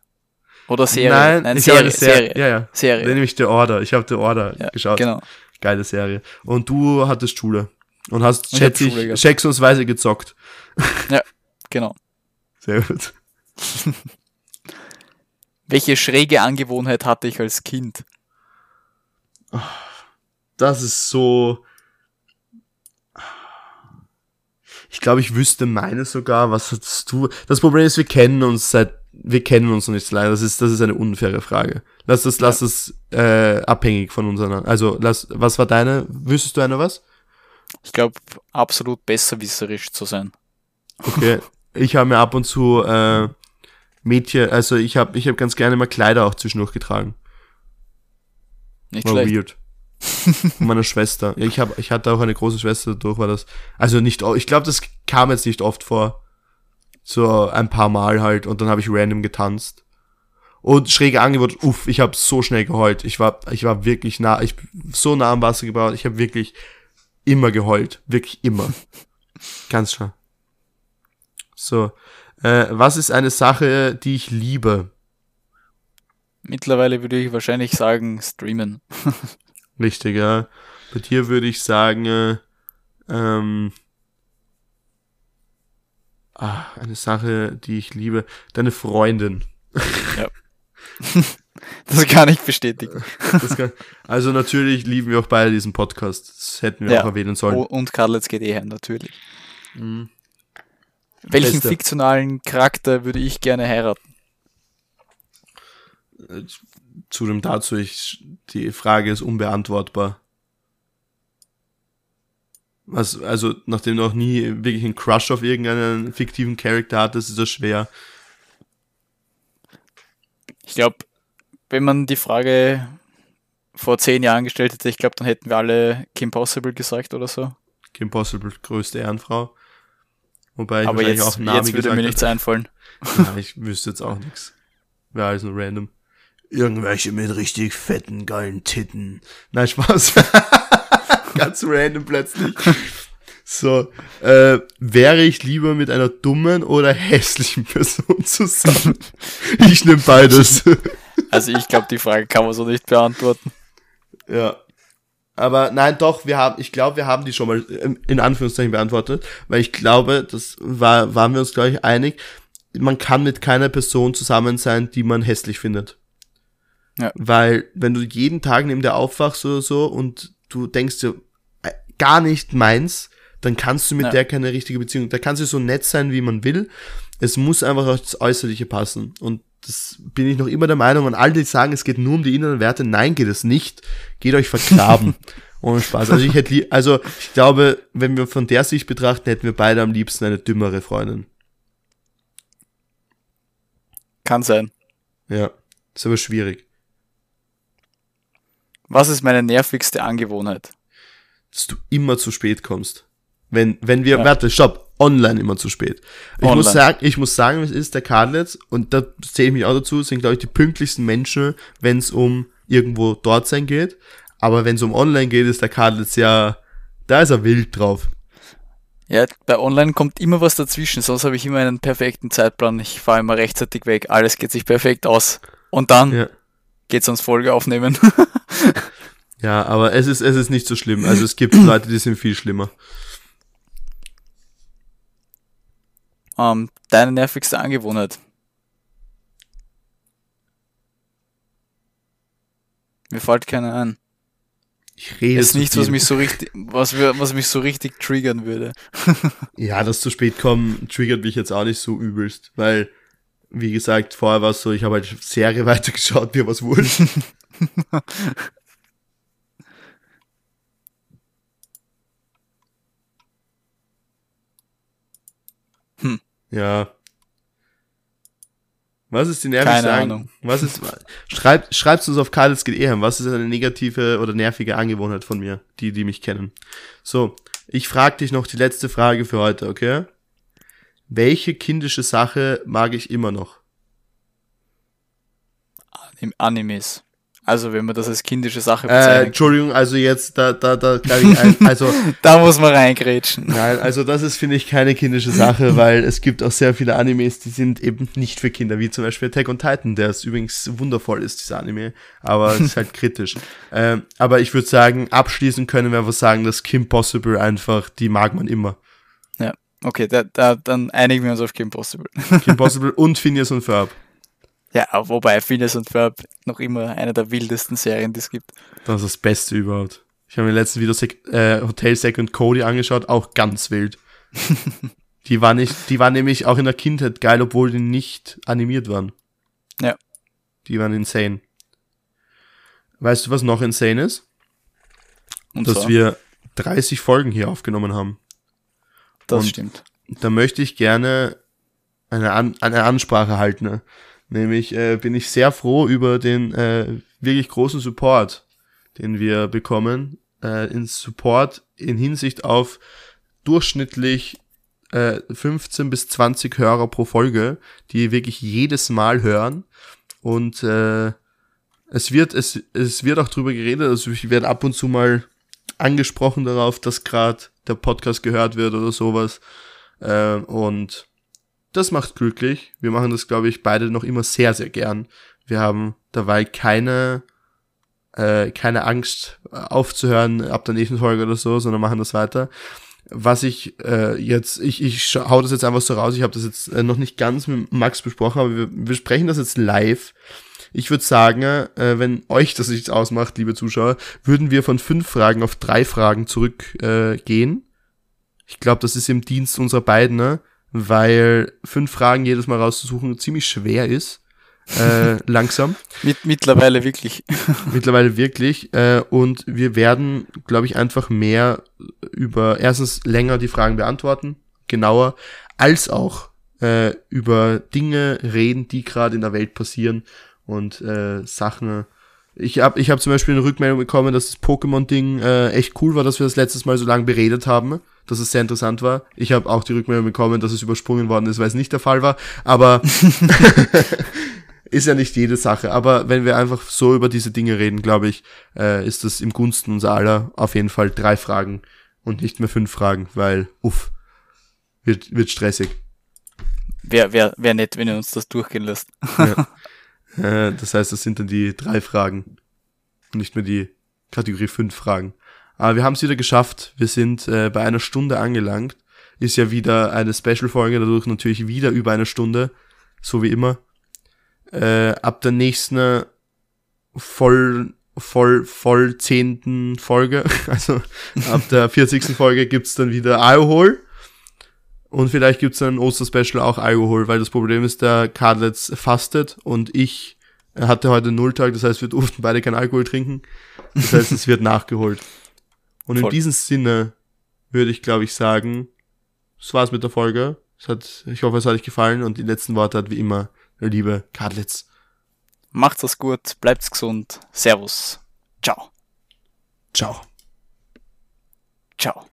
S1: Oder Serie.
S2: Nein,
S1: nein
S2: ich
S1: Serie,
S2: Serie.
S1: Serie.
S2: Ja, ja.
S1: Serie.
S2: Nämlich The Order. Ich habe The Order
S1: Ja,
S2: geschaut.
S1: Genau.
S2: Geile Serie. Und du hattest Schule. Und hast,
S1: hab
S2: schätze ich, gezockt.
S1: Genau.
S2: Sehr gut.
S1: Welche schräge Angewohnheit hatte ich als Kind?
S2: Das ist so. Ich glaube, ich wüsste meine sogar. Was hattest du? Das Problem ist, wir kennen uns seit, wir kennen uns noch nicht so lange. Das ist, das ist eine unfaire Frage. Lass das, lass das äh, abhängig von unseren. Also, lass, was war deine? Wüsstest du eine was?
S1: Ich glaube, absolut besserwisserisch zu sein.
S2: Okay. ich habe mir ab und zu äh, Mädchen, also ich habe, ich habe ganz gerne mal Kleider auch zwischendurch getragen.
S1: Nicht
S2: War
S1: schlecht.
S2: weird. Meiner Schwester. Ja, ich habe, ich hatte auch eine große Schwester, dadurch war das. Also nicht, ich glaube, das kam jetzt nicht oft vor. So ein paar Mal halt und dann habe ich random getanzt. Und schräge Angebot, uff, ich habe so schnell geheult. Ich war, ich war wirklich nah, ich so nah am Wasser gebaut. Ich habe wirklich immer geheult, wirklich immer. Ganz schön. So, äh, was ist eine Sache, die ich liebe?
S1: Mittlerweile würde ich wahrscheinlich sagen, streamen.
S2: Richtig, ja. Bei dir würde ich sagen, äh, ähm, ah, eine Sache, die ich liebe. Deine Freundin.
S1: Das kann ich bestätigen.
S2: Das kann, also natürlich lieben wir auch beide diesen Podcast. Das hätten wir
S1: Ja.
S2: auch erwähnen sollen.
S1: Oh, und Karlitz geht eh heim, natürlich.
S2: Mhm.
S1: Welchen
S2: Beste.
S1: fiktionalen Charakter würde ich gerne heiraten?
S2: Äh, Zu dem dazu, ich, die Frage ist unbeantwortbar. Was, also, nachdem du auch nie wirklich einen Crush auf irgendeinen fiktiven Charakter hattest, ist das schwer.
S1: Ich glaube, wenn man die Frage vor zehn Jahren gestellt hätte, ich glaube, dann hätten wir alle Kim Possible gesagt oder so.
S2: Kim Possible, größte Ehrenfrau. Wobei ich
S1: Aber jetzt,
S2: auch Nami
S1: jetzt würde mir nichts einfallen.
S2: hätte. Ja, ich wüsste jetzt auch nichts. Wäre alles nur random. Irgendwelche mit richtig fetten, geilen Titten. Nein, Spaß. ganz random plötzlich. So, äh, wäre ich lieber mit einer dummen oder hässlichen Person zusammen? Ich nehme beides.
S1: Also ich glaube, die Frage kann man so nicht beantworten.
S2: Ja. Aber nein, doch, wir haben, ich glaube, wir haben die schon mal in Anführungszeichen beantwortet, weil ich glaube, das war, waren wir uns, glaube ich, einig, man kann mit keiner Person zusammen sein, die man hässlich findet.
S1: Ja.
S2: Weil, wenn du jeden Tag neben der aufwachst oder so und du denkst dir, äh, gar nicht meins, dann kannst du mit
S1: Ja.
S2: der keine richtige Beziehung, da kannst du so nett sein, wie man will. Es muss einfach das Äußerliche passen. Und das bin ich noch immer der Meinung. Und alle, die sagen, es geht nur um die inneren Werte, nein, geht es nicht. Geht euch vergraben. Ohne Spaß. Also ich hätte, also ich glaube, wenn wir von der Sicht betrachten, hätten wir beide am liebsten eine dümmere Freundin.
S1: Kann sein.
S2: Ja. Ist aber schwierig.
S1: Was ist meine nervigste Angewohnheit?
S2: Dass du immer zu spät kommst. Wenn, wenn wir,
S1: Ja.
S2: warte, stopp, online immer zu spät. Ich
S1: Online.
S2: muss sagen, ich muss sagen, es ist der Kadlitz, und da zähle ich mich auch dazu, sind, glaube ich, die pünktlichsten Menschen, wenn es um irgendwo dort sein geht. Aber wenn es um online geht, ist der Kadlitz ja, da ist er wild drauf.
S1: Ja, bei Online kommt immer was dazwischen, sonst habe ich immer einen perfekten Zeitplan. Ich fahre immer rechtzeitig weg, alles geht sich perfekt aus. Und dann
S2: Ja.
S1: geht's ans Folge aufnehmen.
S2: Ja, aber es ist, es ist nicht so schlimm. Also es gibt Leute, die sind viel schlimmer.
S1: Ähm, deine nervigste Angewohnheit? Mir fällt keine ein.
S2: Ich rede
S1: Ist nichts, was mich so richtig, was, was mich so richtig triggern würde.
S2: Ja, das zu spät kommen triggert mich jetzt auch nicht so übelst, weil, wie gesagt, vorher war es so, ich habe halt Serie weitergeschaut, mir was wurscht.
S1: Hm.
S2: Ja. Was ist die nervigste
S1: Keine
S2: An-
S1: Ahnung.
S2: Was ist, schreibt, schreibt's uns auf Karls geht eher. Was ist eine negative oder nervige Angewohnheit von mir, die, die mich kennen? So, ich frage dich noch die letzte Frage für heute, okay? Welche kindische Sache mag ich immer noch?
S1: Im Animes. Also, wenn man das als kindische Sache
S2: Äh,
S1: bezeichnet.
S2: Entschuldigung, also jetzt, da, da, da kann ich ein, also,
S1: da muss man reingrätschen.
S2: nein, also das ist, finde ich, keine kindische Sache, weil es gibt auch sehr viele Animes, die sind eben nicht für Kinder, wie zum Beispiel Attack on Titan, der ist übrigens wundervoll ist, dieser Anime, aber es ist halt kritisch. Ähm, aber ich würde sagen, abschließend können wir einfach sagen, dass Kim Possible einfach, die mag man immer.
S1: Ja, okay, da, da, dann einigen wir uns auf Kim Possible.
S2: Kim Possible und Phineas und Ferb.
S1: Ja, wobei Phineas und Ferb noch immer eine der wildesten Serien, die es gibt.
S2: Das ist das Beste überhaupt. Ich habe mir letztens wieder Sek äh, Hotel Second Cody angeschaut, auch ganz wild. die war nicht, die war nämlich auch in der Kindheit geil, obwohl die nicht animiert waren.
S1: Ja.
S2: Die waren insane. Weißt du, was noch insane ist?
S1: Und
S2: Dass
S1: so,
S2: wir 30 Folgen hier aufgenommen haben.
S1: das
S2: und-
S1: stimmt.
S2: Da möchte ich gerne eine, An eine Ansprache halten. Nämlich äh, bin ich sehr froh über den äh, wirklich großen Support, den wir bekommen. Äh, in Support in Hinsicht auf durchschnittlich äh, 15 bis 20 Hörer pro Folge, die wirklich jedes Mal hören. Und äh, es wird, es, es wird auch drüber geredet, also ich werde ab und zu mal angesprochen darauf, dass gerade der Podcast gehört wird oder sowas. Äh, und das macht glücklich. Wir machen das, glaube ich, beide noch immer sehr, sehr gern. Wir haben dabei keine, äh, keine Angst äh, aufzuhören ab der nächsten Folge oder so, sondern machen das weiter. Was ich äh, jetzt, ich, ich hau das jetzt einfach so raus, ich habe das jetzt äh, noch nicht ganz mit Max besprochen, aber wir, wir sprechen das jetzt live. Ich würde sagen, äh, wenn euch das nichts ausmacht, liebe Zuschauer, würden wir von fünf Fragen auf drei Fragen zurückgehen. Äh, ich glaube, das ist im Dienst unserer beiden, ne? Weil fünf Fragen jedes Mal rauszusuchen ziemlich schwer ist. Äh, langsam.
S1: Mit, mittlerweile wirklich.
S2: Mittlerweile wirklich. Äh, und wir werden, glaube ich, einfach mehr über erstens länger die Fragen beantworten, genauer, als auch äh, über Dinge reden, die gerade in der Welt passieren und äh, Sachen. Ich habe ich hab zum Beispiel eine Rückmeldung bekommen, dass das Pokémon-Ding äh, echt cool war, dass wir das letztes Mal so lange beredet haben, dass es sehr interessant war. Ich habe auch die Rückmeldung bekommen, dass es übersprungen worden ist, weil es nicht der Fall war. Aber ist ja nicht jede Sache, aber wenn wir einfach so über diese Dinge reden, glaube ich, äh, ist das im Gunsten unser aller auf jeden Fall drei Fragen und nicht mehr fünf Fragen, weil, uff, wird, wird stressig.
S1: Wäre wär, wär nett, wenn ihr uns das durchgehen lässt.
S2: Ja. Äh, das heißt, das sind dann die drei Fragen nicht mehr die Kategorie fünf Fragen. Aber wir haben es wieder geschafft. Wir sind äh, bei einer Stunde angelangt. Ist ja wieder eine Special-Folge, dadurch natürlich wieder über eine Stunde, so wie immer. Äh, ab der nächsten voll, voll, voll zehnten Folge, also ab der 40. Folge gibt's dann wieder Alkohol. Und vielleicht gibt's dann Osterspecial auch Alkohol, weil das Problem ist, der Kadletz fastet und ich hatte heute Nulltag, das heißt, wir durften beide kein Alkohol trinken. Das heißt, es wird nachgeholt. Und Voll. in diesem Sinne würde ich, glaube ich, sagen, das war's mit der Folge. Es hat, ich hoffe, es hat euch gefallen und die letzten Worte hat wie immer der liebe Kadlitz.
S1: Macht's das gut, bleibt's gesund. Servus. Ciao.
S2: Ciao.
S1: Ciao.